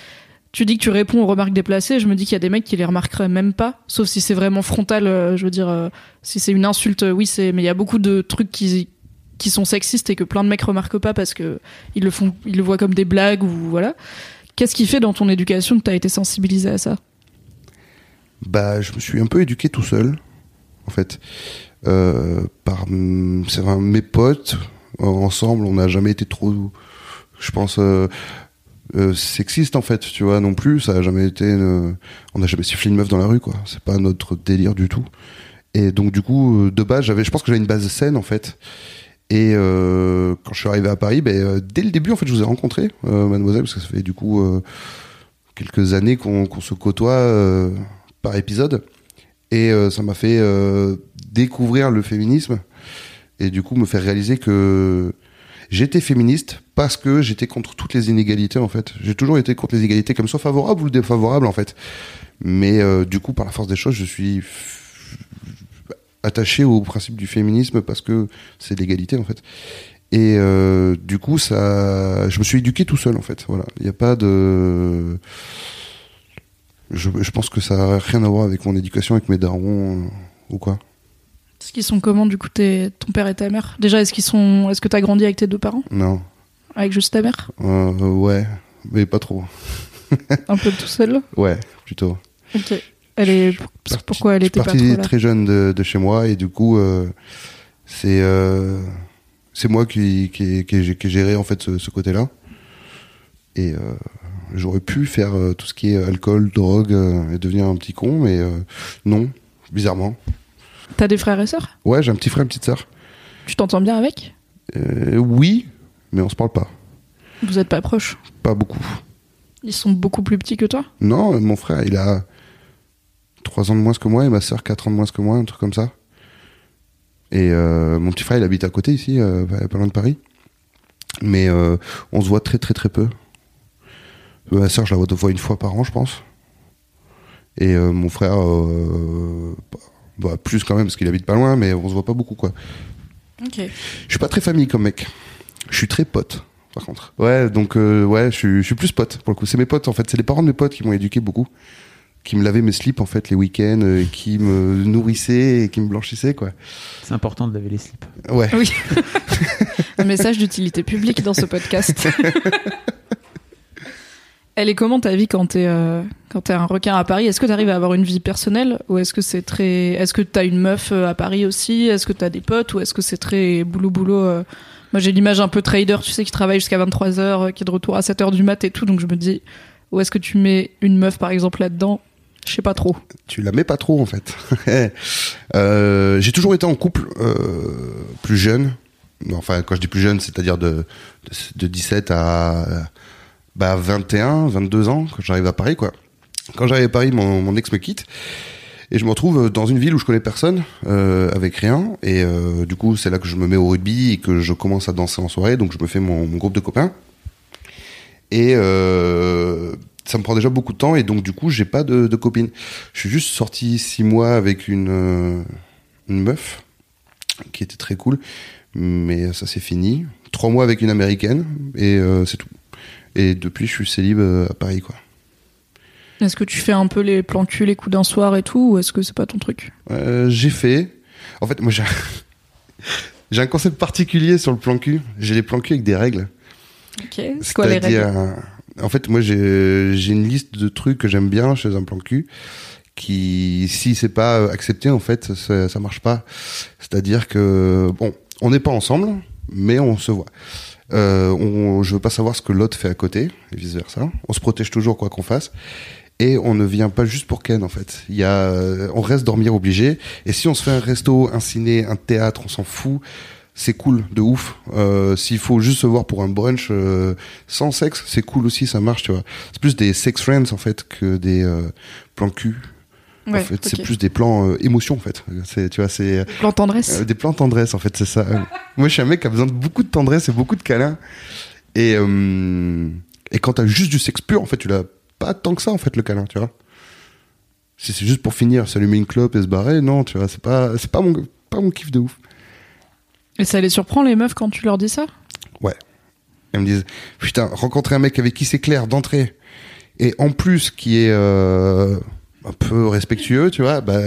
tu dis que tu réponds aux remarques déplacées, je me dis qu'il y a des mecs qui les remarqueraient même pas, sauf si c'est vraiment frontal, euh, je veux dire euh, si c'est une insulte, euh, oui, mais il y a beaucoup de trucs qui sont sexistes et que plein de mecs remarquent pas parce que ils le font ils le voient comme des blagues ou voilà. Qu'est-ce qui fait dans ton éducation que tu as été sensibilisé à ça? Bah, je me suis un peu éduqué tout seul, en fait. Euh, par mes potes, ensemble, on n'a jamais été trop, je pense, euh, sexiste en fait, tu vois, non plus. Ça a jamais été, on n'a jamais sifflé une meuf dans la rue, quoi. C'est pas notre délire du tout. Et donc du coup, euh, de base, j'avais, je pense que j'avais une base saine en fait. Et euh, quand je suis arrivé à Paris, ben, dès le début, en fait, je vous ai rencontré, mademoiselle, parce que ça fait du coup quelques années qu'on qu'on se côtoie par épisode. Et ça m'a fait découvrir le féminisme et du coup me faire réaliser que j'étais féministe parce que j'étais contre toutes les inégalités en fait. J'ai toujours été contre les inégalités, comme soit favorables ou défavorables en fait. Mais euh, du coup, par la force des choses, je suis attaché au principe du féminisme parce que c'est l'égalité en fait. Et euh, du coup, ça, je me suis éduqué tout seul en fait. Voilà, il n'y a pas de. Je, je pense que ça n'a rien à voir avec mon éducation, avec mes darons euh, ou quoi. Est-ce qu'ils sont comment du coup tes- ton père et ta mère? Déjà, est-ce qu'ils sont, est-ce que t'as grandi avec tes deux parents, Non, avec juste ta mère, Euh, ouais, mais pas trop. un peu tout seul? Ouais, plutôt. Ok. Elle est, Parti- pourquoi elle je suis était pas parti trop là? très jeune de, de chez moi et du coup, euh, c'est euh, c'est moi qui qui, qui, ai- qui géré en fait ce, ce côté-là. Et j'aurais pu faire tout ce qui est alcool, drogue et devenir un petit con, mais non, bizarrement. T'as des frères et sœurs? Ouais, j'ai un petit frère, une petite sœur. Tu t'entends bien avec? Euh, oui, mais on se parle pas. Vous êtes pas proches? Pas beaucoup. Ils sont beaucoup plus petits que toi? Non, mon frère, il a 3 ans de moins que moi et ma sœur 4 ans de moins que moi, un truc comme ça. Et euh, mon petit frère, il habite à côté ici, euh, pas loin de Paris. Mais euh, on se voit très très très peu. Ma sœur, je la vois deux fois une fois par an, je pense. Et euh, mon frère, euh, bah, plus quand même, parce qu'il habite pas loin, mais on se voit pas beaucoup, quoi. Ok. Je suis pas très famille comme mec. Je suis très pote. par contre. Ouais, donc euh, ouais, je suis, je suis plus pote pour le coup. C'est mes potes en fait, c'est les parents de mes potes qui m'ont éduqué beaucoup, qui me lavaient mes slips en fait les week-ends, euh, qui me nourrissaient et qui me blanchissaient quoi. C'est important de laver les slips. Ouais. Oui. (laughs) Un message d'utilité publique dans ce podcast. (laughs) Elle est comment ta vie quand t'es euh, quand t'es un requin à Paris? Est-ce que t'arrives à avoir une vie personnelle? Ou est-ce que c'est très Est-ce que t'as une meuf euh, à Paris aussi? Est-ce que t'as des potes? Ou est-ce que c'est très boulot boulot euh? Moi j'ai l'image un peu trader, tu sais, qui travaille jusqu'à 23 h qui est de retour à 7 h du mat et tout, donc je me dis où est-ce que tu mets une meuf par exemple là-dedans? Je sais pas trop. Tu la mets pas trop en fait. (laughs) Euh, j'ai toujours été en couple euh, plus jeune. Enfin, quand je dis plus jeune, c'est-à-dire de, de, de 17 à bah, 21, 22 ans, quand j'arrive à Paris, quoi. Quand j'arrive à Paris, mon, ex me quitte. Et je me retrouve dans une ville où je connais personne, euh, avec rien. Et euh, du coup, c'est là que je me mets au rugby et que je commence à danser en soirée. Donc, je me fais mon, groupe de copains. Et euh, ça me prend déjà beaucoup de temps. Et donc, du coup, j'ai pas de, copine. Je suis juste sorti six mois avec une, euh, meuf qui était très cool. Mais ça s'est fini. Trois mois avec une américaine. Et euh, c'est tout. Et depuis, je suis célib euh, à Paris, quoi. Est-ce que tu fais un peu les plans cul, les coups d'un soir et tout ou est-ce que c'est pas ton truc? Euh, j'ai fait. En fait, moi, j'ai (laughs) j'ai un concept particulier sur le plan cul. J'ai les plans cul avec des règles. Ok. C'est quoi les règles? C'est-à-dire, En fait, moi, j'ai une liste de trucs que j'aime bien chez un plan cul qui, si c'est pas euh, accepté, en fait, ça, ça marche pas. C'est-à-dire que, bon, on n'est pas ensemble, mais on se voit. Euh, on, je veux pas savoir ce que l'autre fait à côté, et vice versa. On se protège toujours quoi qu'on fasse. Et on ne vient pas juste pour Ken en fait. Il y a, euh, on reste dormir obligé. Et si on se fait un resto, un ciné, un théâtre, on s'en fout. C'est cool, de ouf. Euh, S'il faut juste se voir pour un brunch euh, sans sexe, c'est cool aussi, ça marche, tu vois. C'est plus des sex friends en fait que des euh, plans cul. Ouais, en fait, c'est plus des plans euh, émotion en fait. C'est, tu vois, c'est Plan tendresse euh, des plans tendresse en fait, c'est ça. (laughs) Moi, je suis un mec qui a besoin de beaucoup de tendresse et beaucoup de câlins. Et euh, et quand t'as juste du sexe pur, en fait, tu l'as pas tant que ça en fait le câlin, tu vois. Si c'est juste pour finir, s'allumer une clope et se barrer, non, tu vois, c'est pas c'est pas mon pas mon kiff de ouf. Et ça les surprend les meufs quand tu leur dis ça? Elles me disent putain, rencontrer un mec avec qui c'est clair d'entrée et en plus qui est euh, un peu respectueux, tu vois, bah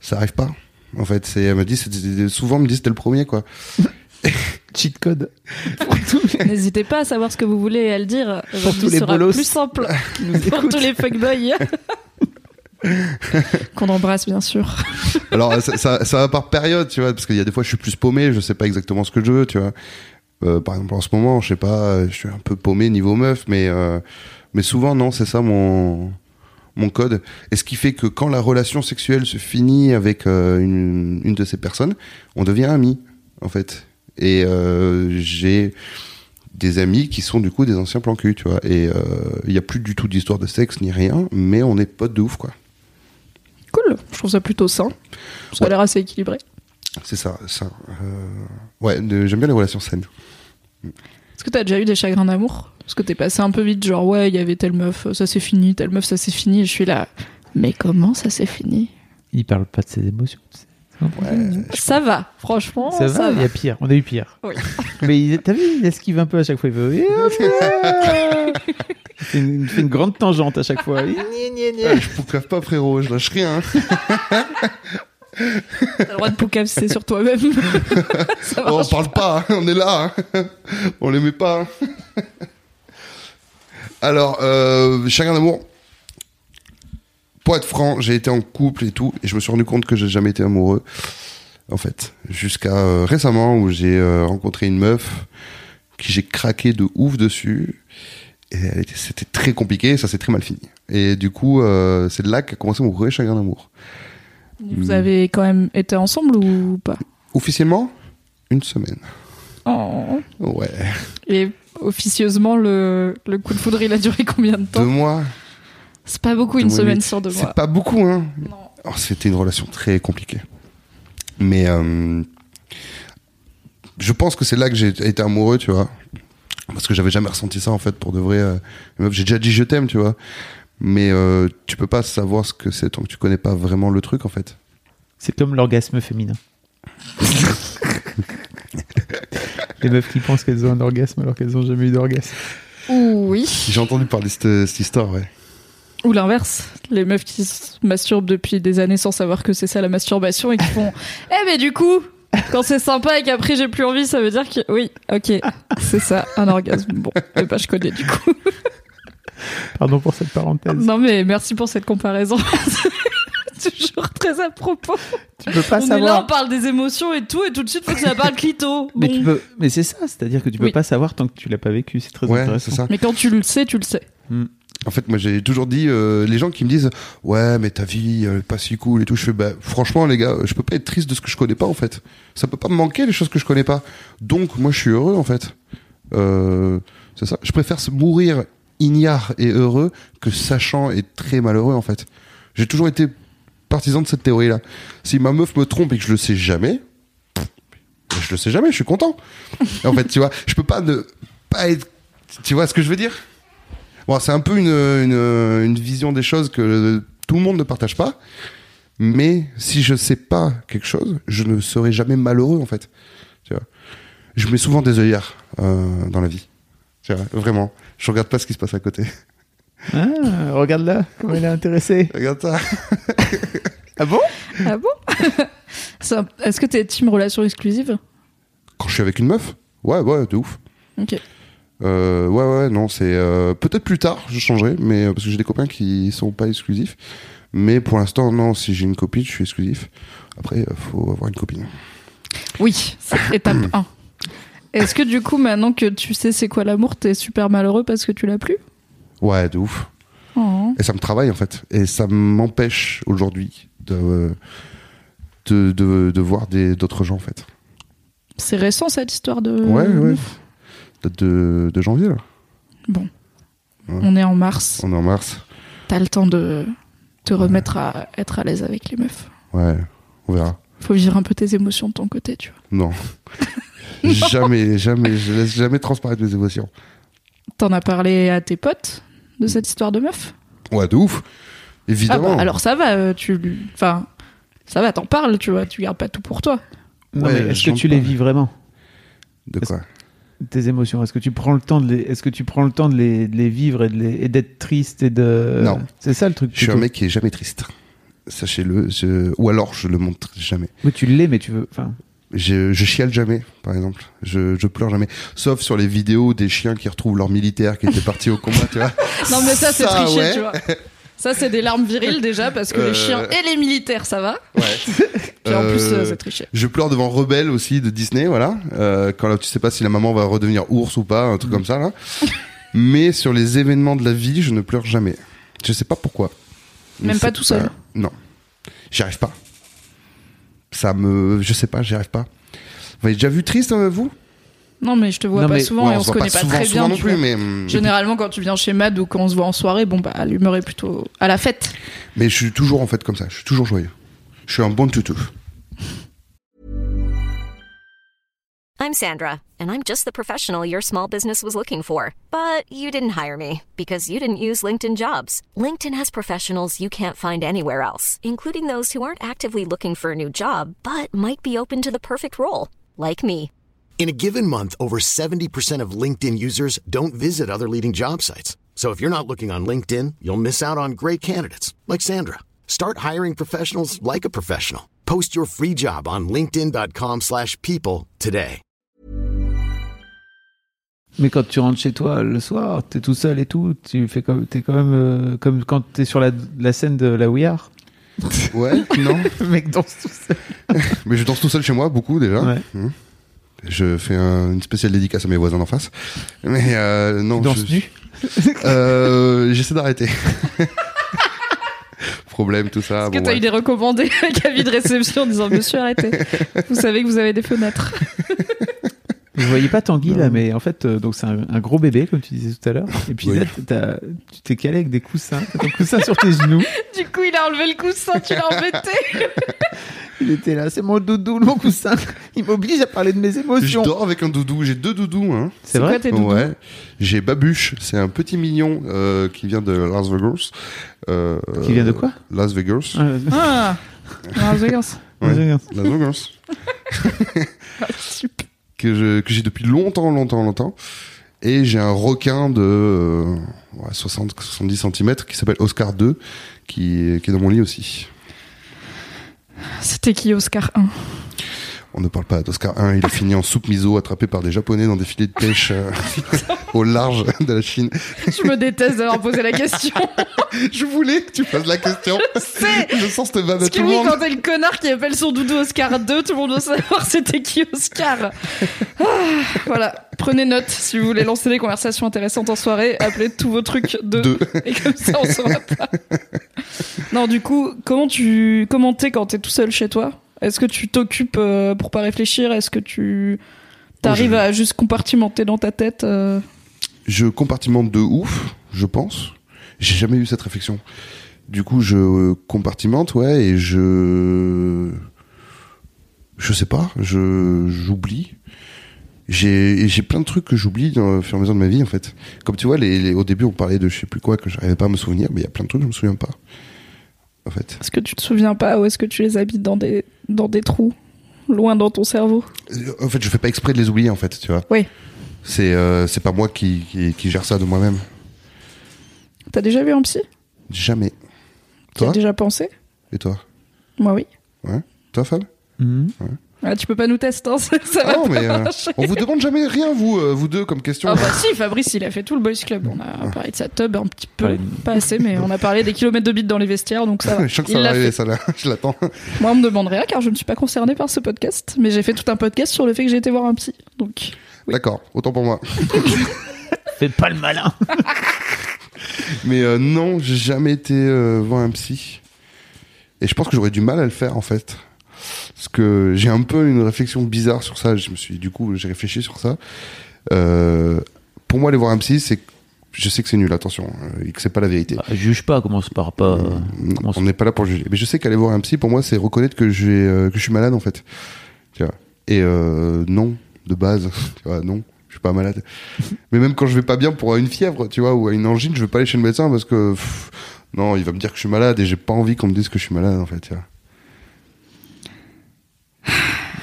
ça arrive pas. En fait, c'est elle me dit souvent elle me dit c'était le premier quoi. (laughs) Cheat code. N'hésitez pas à savoir ce que vous voulez et à le dire. Pour tous les sera bolos plus simple (laughs) pour tous les fuckboys. (laughs) Qu'on embrasse bien sûr. Alors ça, ça, ça va par période, tu vois, parce qu'il y a des fois je suis plus paumé, je sais pas exactement ce que je veux, tu vois. Euh, par exemple en ce moment, je sais pas, je suis un peu paumé niveau meuf, mais euh, mais souvent non, c'est ça mon mon code. Et ce qui fait que quand la relation sexuelle se finit avec euh, une, une de ces personnes, on devient amis en fait. Et euh, j'ai des amis qui sont du coup des anciens plans cul, tu vois. Et euh, il y a plus du tout d'histoire de sexe ni rien, mais on est potes de ouf quoi. Cool. Je trouve ça plutôt sain. Ça a l'air assez équilibré. C'est ça, ça. Euh, ouais, j'aime bien les relations saines. Est-ce que t'as déjà eu des chagrins d'amour? Parce que t'es passé un peu vite, genre ouais, il y avait telle meuf, ça s'est fini, telle meuf, ça s'est fini. Et je suis là. Mais comment ça s'est fini? Il parle pas de ses émotions. c'est- Ça va, franchement. Ça va, il y a pire. On a eu pire. Oui. (laughs) Mais t'as vu, il esquive un peu à chaque fois. Il fait. (laughs) Il fait une, il fait une grande tangente à chaque fois. Ouais, je poucave pas, frérot, je lâche rien. (laughs) T'as le droit de poucasser sur toi-même. ça Oh, on parle pas, hein, on est là. hein. On les met pas. Alors, euh, chagrin d'amour. Pour être franc, j'ai été en couple et tout, et je me suis rendu compte que j'ai jamais été amoureux. En fait, jusqu'à euh, récemment où j'ai euh, rencontré une meuf qui j'ai craqué de ouf dessus. Et c'était très compliqué, ça s'est très mal fini. Et du coup, euh, c'est de là qu'a commencé mon vrai chagrin d'amour. Vous avez quand même été ensemble ou pas? Officiellement, une semaine. Oh. Ouais. Et officieusement, le, le coup de foudre, il a duré combien de Deux temps mois. C'est pas beaucoup, deux une semaine sur deux C'est mois. pas beaucoup, hein. Non. Oh, C'était une relation très compliquée. Mais euh, je pense que c'est là que j'ai été amoureux, tu vois. Parce que j'avais jamais ressenti ça, en fait, pour de vrai. euh, J'ai déjà dit je t'aime, tu vois. Mais euh, tu peux pas savoir ce que c'est tant que tu connais pas vraiment le truc, en fait. C'est comme l'orgasme féminin. (laughs) Les meufs qui pensent qu'elles ont un orgasme alors qu'elles ont jamais eu d'orgasme. Oui. J'ai entendu parler de cette, cette histoire, ouais. Ou l'inverse, les meufs qui se masturbent depuis des années sans savoir que c'est ça la masturbation et qui font Eh mais du coup, quand c'est sympa et qu'après j'ai plus envie, ça veut dire que oui, ok, c'est ça, un orgasme. Bon, eh ben, je connais du coup. Pardon pour cette parenthèse. Non mais merci pour cette comparaison. (laughs) (laughs) Toujours très à propos. Tu peux pas on est là, savoir. on parle des émotions et tout, et tout de suite faut que ça parle clito. Mais Bon. tu peux. Mais c'est ça, c'est-à-dire que tu peux Oui. pas savoir tant que tu l'as pas vécu. C'est très Ouais, intéressant. c'est ça. Mais quand tu le sais, tu le sais. En fait, moi, j'ai toujours dit, euh, les gens qui me disent, ouais, mais ta vie, elle est pas si cool et tout, je fais, bah, franchement, les gars, je peux pas être triste de ce que je connais pas, en fait. Ça peut pas me manquer, les choses que je connais pas. Donc, moi, je suis heureux, en fait. Euh, c'est ça. Je préfère mourir ignare et heureux que sachant et très malheureux, en fait. J'ai toujours été partisan de cette théorie-là. Si ma meuf me trompe et que je le sais jamais, je le sais jamais, je suis content. en fait, tu vois, je peux pas ne pas être, tu vois ce que je veux dire? Bon, c'est un peu une, une, une vision des choses que tout le monde ne partage pas. Mais si je sais pas quelque chose, je ne serai jamais malheureux en fait. Tu vois. Je mets souvent des œillères euh, dans la vie. Tu vois, vraiment. Je regarde pas ce qui se passe à côté. Ah, regarde là, comment il est intéressé. Regarde ça. (laughs) Ah bon? Ah bon? (laughs) Est-ce que t'es team relation exclusive? Quand je suis avec une meuf, ouais, ouais, de ouf. Ok. Euh, ouais, ouais, non, c'est euh, peut-être plus tard, je changerai, mais euh, parce que j'ai des copains qui sont pas exclusifs. Mais pour l'instant, non, si j'ai une copine, je suis exclusif. Après, euh, faut avoir une copine. Oui, c'est (coughs) étape 1. Est-ce que du coup, maintenant que tu sais c'est quoi l'amour, t'es super malheureux parce que tu l'as plus? Ouais, de ouf. Oh. Et ça me travaille en fait. Et ça m'empêche aujourd'hui de, de, de, de voir d'autres gens en fait. C'est récent cette histoire de. Ouais, ouais. Date de, de janvier là. On est en mars. On est en mars. T'as le temps de te remettre à être à l'aise avec les meufs. Ouais, on verra. Faut vivre un peu tes émotions de ton côté, tu vois. Non. (laughs) jamais, jamais, je laisse jamais transparaître mes émotions. T'en as parlé à tes potes de cette histoire de meuf? Ouais, de ouf. Ah bah, alors ça va, euh, tu. Enfin, ça va, t'en parles, tu vois. Tu gardes pas tout pour toi. Non, Ouais, mais est-ce que tu les vis vraiment? De quoi? Tes émotions Est-ce que tu prends le temps de les Est-ce que tu prends le temps de les, de les vivre et de les- et d'être triste et de Non. C'est ça le truc. Je suis un mec qui est jamais triste. Sachez-le. je- Ou alors je le montre jamais. Oui, tu l'es, mais tu veux. Enfin, Je, je chiale jamais, par exemple. Je, je pleure jamais. Sauf sur les vidéos des chiens qui retrouvent leurs militaires qui étaient partis au combat, tu vois. (laughs) Non, mais ça, c'est triché, ouais. tu vois. (laughs) Ça, c'est des larmes viriles déjà, parce que Euh. les chiens et les militaires, ça va. Ouais. (laughs) Puis en plus, Euh, euh, c'est triché. Je pleure devant Rebelle aussi de Disney, voilà. Euh, quand là, tu sais pas si la maman va redevenir ours ou pas, un truc comme ça, là. (laughs) Mais sur les événements de la vie, je ne pleure jamais. Je sais pas pourquoi. Mais Même pas tout seul Non. J'y arrive pas. Ça me. Je sais pas, j'y arrive pas. Vous avez déjà vu triste, euh, vous? Non, mais je te vois Non, pas souvent Ouais, et on se se connaît pas, souvent, très souvent bien. non plus, mais. hum, Généralement, quand tu viens chez Mad ou quand on se voit en soirée, bon, bah, l'humeur est plutôt à la fête. Mais je suis toujours en fait comme ça. Je suis toujours joyeux. Je suis un bon toutou. I'm Sandra, and I'm just the professional your small business was looking for. But you didn't hire me because you didn't use LinkedIn jobs. LinkedIn has professionals you can't find anywhere else, including those who aren't actively looking for a new job but might be open to the perfect role, like me. In a given month, over 70% of LinkedIn users don't visit other leading job sites. So if you're not looking on LinkedIn, you'll miss out on great candidates like Sandra. Start hiring professionals like a professional. Post your free job on linkedin.com/people slash people today. mais quand tu rentres chez toi le soir, t'es tout seul et tout, tu fais comme, t'es quand même euh, comme quand t'es sur la, la scène de la We Are. Ouais, non. (laughs) Le mec danse tout seul. (laughs) Mais je danse tout seul chez moi, beaucoup déjà. Ouais. Hum. Je fais un- une spéciale dédicace à mes voisins d'en face. Mais euh, non. Tu danses je- nu Euh, J'essaie d'arrêter. (laughs) Problème, tout ça. Est-ce que bon, t'as ouais. eu des recommandés avec avis de réception en disant Monsieur, arrêtez. Vous savez que vous avez des fenêtres. (laughs) Vous voyez pas Tanguy là, mais en fait, euh, donc c'est un, un gros bébé comme tu disais tout à l'heure. Et puis Oui. là, t'as- tu t'es calé avec des coussins, t'as ton coussin sur tes genoux. (laughs) Du coup, il a enlevé le coussin, tu l'as embêté. (laughs) Il était là, c'est mon doudou, mon coussin. Il m'oblige à parler de mes Je émotions. dors avec un doudou. J'ai deux doudous. Hein. C'est vrai tes doudous? Ouais. J'ai Babuche. C'est un petit mignon euh, qui vient de Las Vegas. Euh, Qui vient de quoi? Las Vegas. Ah, Las Vegas. Ouais. Las Vegas. (laughs) Super. Que j'ai depuis longtemps, longtemps, longtemps. Et j'ai un requin de euh, ouais, 60, 70 cm qui s'appelle Oscar 2, qui, qui est dans mon lit aussi. C'était qui Oscar 1 On ne parle pas d'Oscar 1, il a fini en soupe miso attrapé par des japonais dans des filets de pêche euh, (laughs) au large de la Chine. Je me déteste d'avoir posé la question. (laughs) Je voulais que tu fasses la question. C'est Je sens cette vanne à Parce tout que le oui, monde. quand t'es le connard qui appelle son doudou Oscar 2, tout le monde doit savoir c'était qui Oscar. Ah, voilà, prenez note si vous voulez lancer des conversations intéressantes en soirée, appelez tous vos trucs de Deux. et comme ça on saura pas. Non, du coup, comment tu comment t'es quand t'es tout seul chez toi? Est-ce que tu t'occupes euh, pour pas réfléchir Est-ce que tu t'arrives à juste compartimenter dans ta tête euh, Je compartimente de ouf, je pense. J'ai jamais eu cette réflexion. Du coup, je compartimente, ouais, et je, je sais pas, je j'oublie. J'ai j'ai plein de trucs que j'oublie dans- au fur et à mesure de ma vie, en fait. Comme tu vois, les, les- au début, on parlait de je sais plus quoi que j'arrivais pas à me souvenir, mais il y a plein de trucs que je me souviens pas. En fait, Est-ce que tu te souviens pas ou est-ce que tu les habites dans des dans des trous loin dans ton cerveau en fait, je fais pas exprès de les oublier, en fait, tu vois. Oui. C'est euh, c'est pas moi qui, qui qui gère ça de moi-même. T'as déjà vu un psy? Jamais. T'y as Toi? déjà pensé? Et toi? Moi oui. Ouais. Toi, Fab Mhm. Ah, tu peux pas nous tester, hein, (laughs) ça, ça Ah va non, pas mais euh, marcher. on vous demande jamais rien, vous, euh, vous deux, comme question. Ah bah si, Fabrice, il a fait tout le boys club. On Ah. a parlé de sa tub un petit peu, pas assez, mais on a parlé des kilomètres de bits dans les vestiaires, donc ça (laughs) va. je sens que Il ça va l'a arriver, fait. ça là. (laughs) Je l'attends. Moi, on me demande rien car je ne suis pas concernée par ce podcast, mais j'ai fait tout un podcast sur le fait que j'ai été voir un psy. Donc, Oui. D'accord, autant pour moi. Fais pas le malin. Mais euh, non, j'ai jamais été euh, voir un psy. Et je pense que j'aurais du mal à le faire, en fait. Parce que j'ai un peu une réflexion bizarre sur ça. Je me suis, du coup, j'ai réfléchi sur ça. Euh, pour moi, aller voir un psy, c'est, je sais que c'est nul, attention, euh, et que c'est pas la vérité. Bah, juge pas, commence par pas. Mm, commence- on n'est pas là pour juger. Mais je sais qu'aller voir un psy, pour moi, c'est reconnaître que euh, que je suis malade, en fait. Tu vois. Et euh, non, de base, (laughs) tu vois, non, je suis pas malade. Mais même quand je vais pas bien pour une fièvre, tu vois, ou à une angine, je vais pas aller chez le médecin parce que pff, non, il va me dire que je suis malade et j'ai pas envie qu'on me dise que je suis malade, en fait. Tu vois.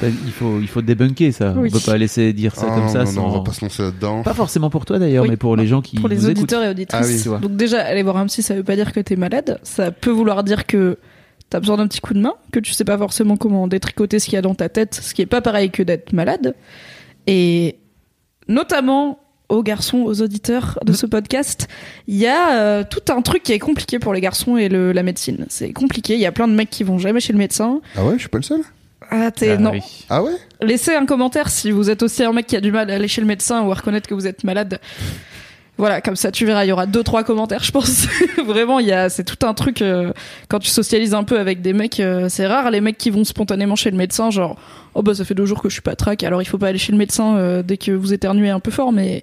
Bah, il faut, il faut débunker ça. Oui. On peut pas laisser dire ça Ah, comme ça non, sans. non, on va pas se lancer là-dedans. Pas forcément pour toi d'ailleurs, Oui. mais pour les gens qui pour les nous auditeurs écoutent. et auditrices. Ah oui. Tu vois. Donc déjà, aller voir un psy, ça veut pas dire que t'es malade. Ça peut vouloir dire que t'as besoin d'un petit coup de main, que tu sais pas forcément comment détricoter ce qu'il y a dans ta tête, ce qui est pas pareil que d'être malade. Et notamment aux garçons, aux auditeurs de ce podcast, il y a euh, tout un truc qui est compliqué pour les garçons et le, la médecine. C'est compliqué. Il y a plein de mecs qui vont jamais chez le médecin. Ah ouais, je suis pas le seul. Ah, t'es non. Ah ouais? Laissez un commentaire si vous êtes aussi un mec qui a du mal à aller chez le médecin ou à reconnaître que vous êtes malade. Voilà, comme ça tu verras, il y aura deux trois commentaires, je pense. (laughs) Vraiment, il y a, c'est tout un truc. euh, quand tu socialises un peu avec des mecs, euh, c'est rare les mecs qui vont spontanément chez le médecin, genre oh bah ça fait deux jours que je suis pas trac, alors il faut pas aller chez le médecin euh, dès que vous éternuez un peu fort, mais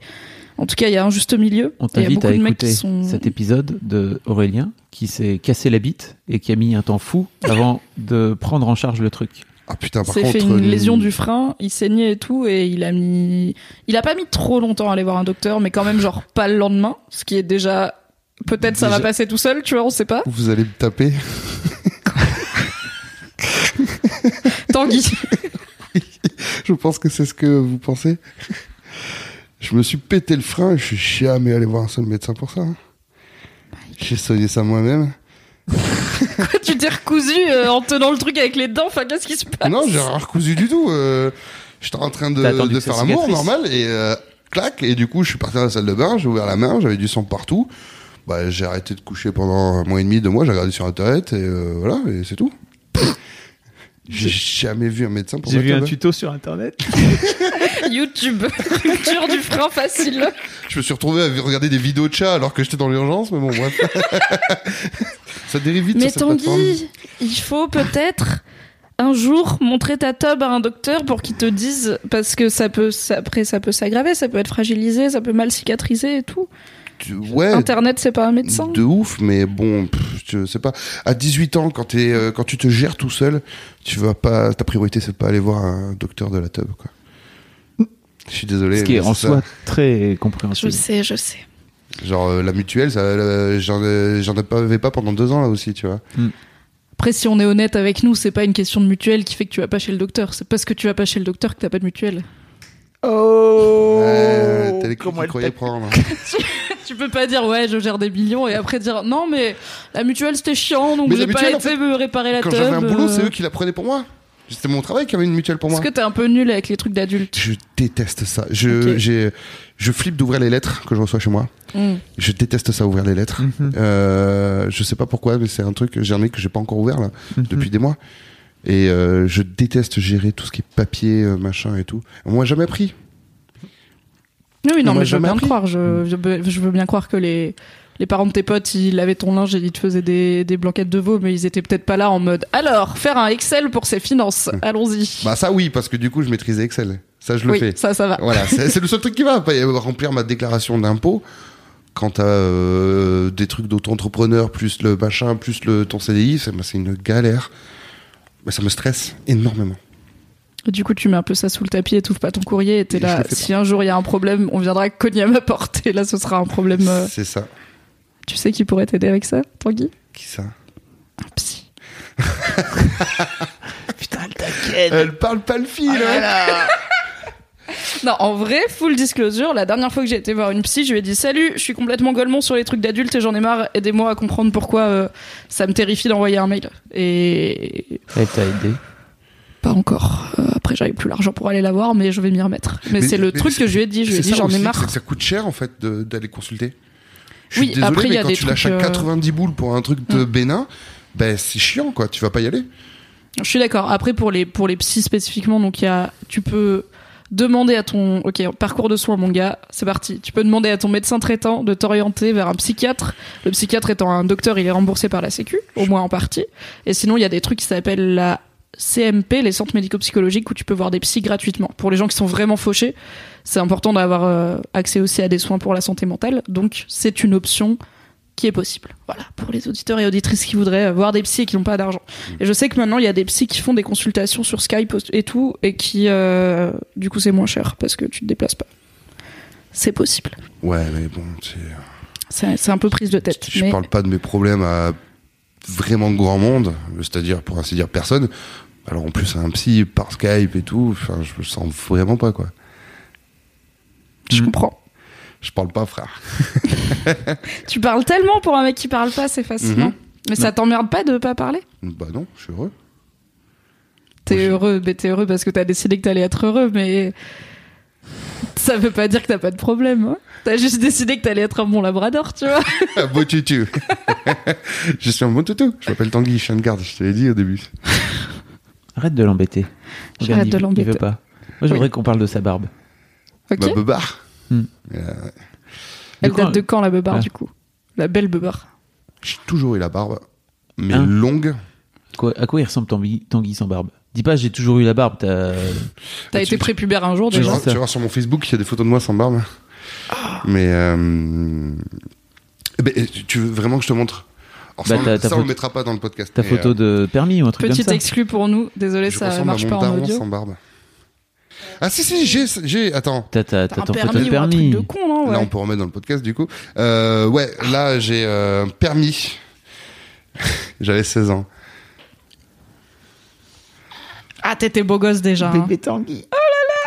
en tout cas il y a un juste milieu. On Et il y a t'invite beaucoup à de mecs écouter qui sont. cet épisode de Aurélien qui s'est cassé la bite et qui a mis un temps fou avant de prendre en charge le truc. Ah putain, par s'est contre. fait une lésion du frein, il saignait et tout, et il a mis, il a pas mis trop longtemps à aller voir un docteur, mais quand même genre (laughs) pas le lendemain, ce qui est déjà, peut-être ça va passer tout seul, tu vois, on sait pas. Vous allez me taper. (laughs) Tanguy. (laughs) Je pense que c'est ce que vous pensez. Je me suis pété le frein et je suis jamais allé voir un seul médecin pour ça. hein. J'ai soigné ça moi-même. (laughs) tu t'es recousu euh, en tenant le truc avec les dents, enfin qu'est-ce qui se passe Non, j'ai rien recousu du tout. Euh, J'étais en train de, T'as attendu de que ça faire l'amour normal et euh, clac. Et du coup, je suis parti dans la salle de bain, j'ai ouvert la main, j'avais du sang partout. Bah, j'ai arrêté de coucher pendant un mois et demi, deux mois. J'ai regardé sur internet et euh, voilà, et c'est tout. J'ai jamais vu un médecin pour J'ai vu un tuto sur internet. (laughs) YouTube, rupture du frein facile. Je me suis retrouvé à regarder des vidéos de chats alors que j'étais dans l'urgence, mais bon, bref. (laughs) ça dérive vite Mais sur. Tanguy, il faut peut-être un jour montrer ta tub à un docteur pour qu'il te dise parce que ça peut ça- après ça peut s'aggraver, ça peut être fragilisé, ça peut mal cicatriser et tout. Ouais, Internet c'est pas un médecin. de ouf, mais bon, pff, je sais pas. À 18 ans, quand, t'es, euh, quand tu te gères tout seul, tu vas pas. Ta priorité, c'est pas aller voir un docteur de la tub, quoi. Je suis désolé. Ce qui est en soi très Je compréhensible. sais, je sais. Genre, euh, la mutuelle, ça, euh, j'en, ai- j'en avais pas pendant deux ans, là aussi, tu vois. Après, si on est honnête avec nous, c'est pas une question de mutuelle qui fait que tu vas pas chez le docteur. C'est parce que tu vas pas chez le docteur que t'as pas de mutuelle. Oh Ouais, T'as les clés Comment elle croyait prendre. (laughs) Tu peux pas dire ouais je gère des millions et après dire non mais la mutuelle c'était chiant donc j'ai la pas mutuelle, en été fait, me réparer la Quand j'avais un boulot, c'est euh. eux qui la prenaient pour moi. C'était mon travail qui avait une mutuelle pour moi. Est-ce que t'es un peu nul avec les trucs d'adultes Je déteste ça. Je, Ok. j'ai, je flippe d'ouvrir les lettres que je reçois chez moi. Hmm. Je déteste ça, ouvrir les lettres. Mhm. Euh, je sais pas pourquoi, mais c'est un truc, j'ai un que j'ai pas encore ouvert là, Mhm. depuis des mois. Et euh, je déteste gérer tout ce qui est papier, euh, machin et tout. On m'a jamais appris. Oui, non, On m'a mais je veux bien appris. croire. Je, je veux- je veux bien croire que les, les parents de tes potes, ils lavaient ton linge et ils te faisaient des, des blanquettes de veau, mais ils étaient peut-être pas là en mode alors, faire un Excel pour ses finances. Allons-y. Bah ça oui, parce que du coup je maîtrisais Excel. Ça je le oui, fais. ça, ça va. Voilà, c'est le seul truc qui va. Remplir ma déclaration d'impôt. Quand t'as euh, des trucs d'auto-entrepreneur, plus le machin, plus le ton CDI, c'est bah, c'est une galère. Bah, ça me stresse énormément. Du coup, tu mets un peu ça sous le tapis et t'ouvres pas ton courrier et t'es là. Si un jour il y a un problème, on viendra cogner à ma porte et là, ce sera un problème. euh, C'est ça. Tu sais qui pourrait t'aider avec ça, Tanguy Qui ça? Un psy. (laughs) Putain, elle t'inquiète Elle parle pas le fil. hein. (laughs) Non, en vrai, full disclosure, la dernière fois que j'ai été voir une psy, je lui ai dit Salut, je suis complètement golemon sur les trucs d'adultes et j'en ai marre, aidez-moi à comprendre pourquoi euh, ça me terrifie d'envoyer un mail. Et Elle t'a aidé. pas encore. Euh, après, j'avais plus l'argent pour aller la voir, mais je vais m'y remettre. Mais, Mais- c'est le mais truc que je lui ai dit, je lui ai dit ça j'en ai marre. que ça coûte cher en fait d'aller consulter. Je Oui, désolé, après, il y mais a quand des tu lâches à euh, 90 boules pour un truc de bénin, ben c'est chiant quoi. Tu vas pas y aller. Je suis d'accord. Après, pour les, pour les psys spécifiquement, donc il y a, tu peux demander à ton, ok, parcours de soins, mon gars, c'est parti. Tu peux demander à ton médecin traitant de t'orienter vers un psychiatre. Le psychiatre étant un docteur, il est remboursé par la Sécu, au moins en partie. Et sinon, il y a des trucs qui s'appellent la CMP, les centres médico-psychologiques, où tu peux voir des psys gratuitement. Pour les gens qui sont vraiment fauchés, c'est important d'avoir euh, accès aussi à des soins pour la santé mentale. Donc, c'est une option qui est possible. Voilà, pour les auditeurs et auditrices qui voudraient euh, voir des psys et qui n'ont pas d'argent. Et je sais que maintenant, il y a des psys qui font des consultations sur Skype et tout, et qui, euh, du coup, c'est moins cher parce que tu te déplaces pas. C'est possible. Ouais, mais bon, c'est- C'est c'est un peu prise de tête. je mais parle pas de mes problèmes à vraiment grand monde, c'est-à-dire pour ainsi dire personne. Alors en plus un psy par Skype et tout, je me sens vraiment pas quoi. je comprends. Je parle pas frère. (laughs) Tu parles tellement pour un mec qui parle pas, c'est fascinant. Mhm. Mais ça t'emmerde pas de pas parler? Bah non, je suis heureux. T'es heureux, mais t'es heureux parce que t'as décidé que t'allais être heureux, mais ça veut pas dire que t'as pas de problème. Hein t'as juste décidé que t'allais être un bon labrador, tu vois. (laughs) Un beau tutu. (laughs) je suis un bon toutou. Je m'appelle Tanguy, chien de garde, je te l'ai dit au début. Arrête de l'embêter. Il- de l'embêter. Il veut pas. Moi, j'aimerais qu'on parle de sa barbe. Ok. Bah Hmm. Euh, Elle date de quand la beubare Ah. du coup? La belle beubare. J'ai toujours eu la barbe, mais Hein? longue. Quoi- à quoi il ressemble Tanguy, Tanguy sans barbe? Dis pas, j'ai toujours eu la barbe. t'as- T'as Tu- été prépubère un jour Tu déjà. tu vas voir sur mon Facebook, il y a des photos de moi sans barbe. Mais euh... eh ben, tu- tu veux vraiment que je te montre? Alors, Bah, ça, on- ta- ta ça, on le mettra pas dans le podcast. Ta photo euh, de permis ou un truc Petite comme ça exclu pour nous. Désolé, je ça marche à pas en audio. sans barbe. Ah si si, j'ai j'ai attends. T'as t'as- T'as ton photo permis un truc de con, non Là, on peut remettre dans le podcast du coup. Euh, ouais, là j'ai euh, un permis. (laughs) J'avais 16 ans. Ah, t'étais beau gosse déjà. hein. Tanguy.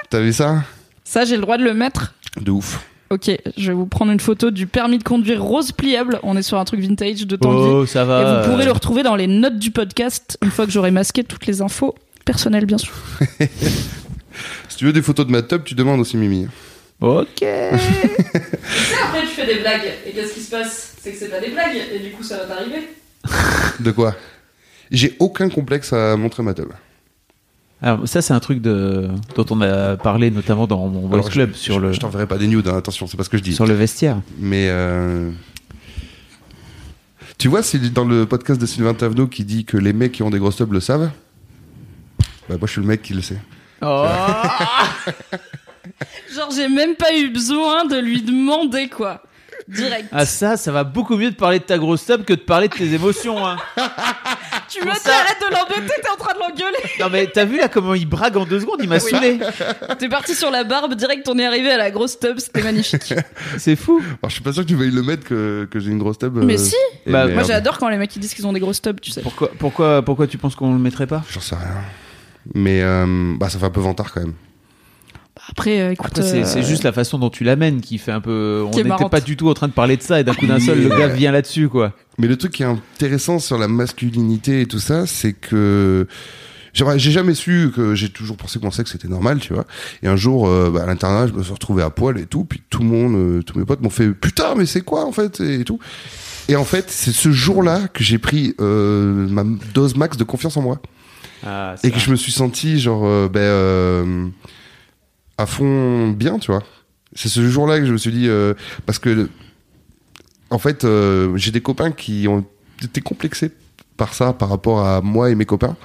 T'as vu ça? Ça, j'ai le droit de le mettre? De ouf. Ok, je vais vous prendre une photo du permis de conduire rose pliable. On est sur un truc vintage de Tanguy. Oh, ça va. Et vous pourrez le retrouver dans les notes du podcast une fois que j'aurai masqué toutes les infos personnelles, bien sûr. (laughs) (laughs) Si tu veux des photos de ma top, tu demandes aussi Mimi. Ok. Après, tu fais des blagues. Et qu'est-ce qui se passe? C'est que c'est pas des blagues. Et du coup, ça va t'arriver. De quoi? J'ai aucun complexe à montrer ma top. Alors ça c'est un truc de dont on a parlé notamment dans mon Voice Alors, Club je, sur je- le Je t'enverrai pas des nudes, hein, attention, c'est pas ce que je dis. sur le vestiaire. Mais euh, tu vois, c'est dans le podcast de Sylvain Tavenot qui dit que les mecs qui ont des grosses tubs le savent. Bah moi je suis le mec qui le sait. Genre, j'ai même pas eu besoin de lui demander quoi. Direct. Ah ça, ça va beaucoup mieux de parler de ta grosse tub que de parler de tes émotions. Hein. (laughs) tu me dis, arrête de l'embêter, t'es en train de l'engueuler. Non mais t'as vu là comment il brague en deux secondes, il m'a Oui. saoulé. T'es parti sur la barbe, direct, on est arrivé à la grosse tub, c'était magnifique. (laughs) C'est fou. Alors je suis pas sûr que tu veuilles le mettre que, que j'ai une grosse tub. euh, Mais si et Bah. Moi, j'adore quand les mecs ils disent qu'ils ont des grosses tubs, tu sais. Pourquoi, pourquoi, pourquoi tu penses qu'on le mettrait pas? J'en sais rien. Mais euh, bah ça fait un peu vantard quand même. Après, euh, écoute. Après, c'est euh, c'est juste la façon dont tu l'amènes qui fait un peu. On Qui n'était pas du tout en train de parler de ça et d'un coup d'un seul, le gars vient là-dessus, quoi. Mais le truc qui est intéressant sur la masculinité et tout ça, c'est que j'ai jamais su que j'ai toujours pensé que mon sexe c'était normal, tu vois. Et un jour, euh, bah, à l'internat, je me suis retrouvé à poil et tout, puis tout le monde, euh, tous mes potes m'ont fait putain, mais c'est quoi en fait et tout? Et en fait, c'est ce jour-là que j'ai pris euh, ma dose max de confiance en moi Ah, et que je me suis senti genre euh, ben euh, à fond bien, tu vois. C'est ce jour-là que je me suis dit euh, parce que en fait, j'ai des copains qui ont été complexés par ça par rapport à moi et mes copains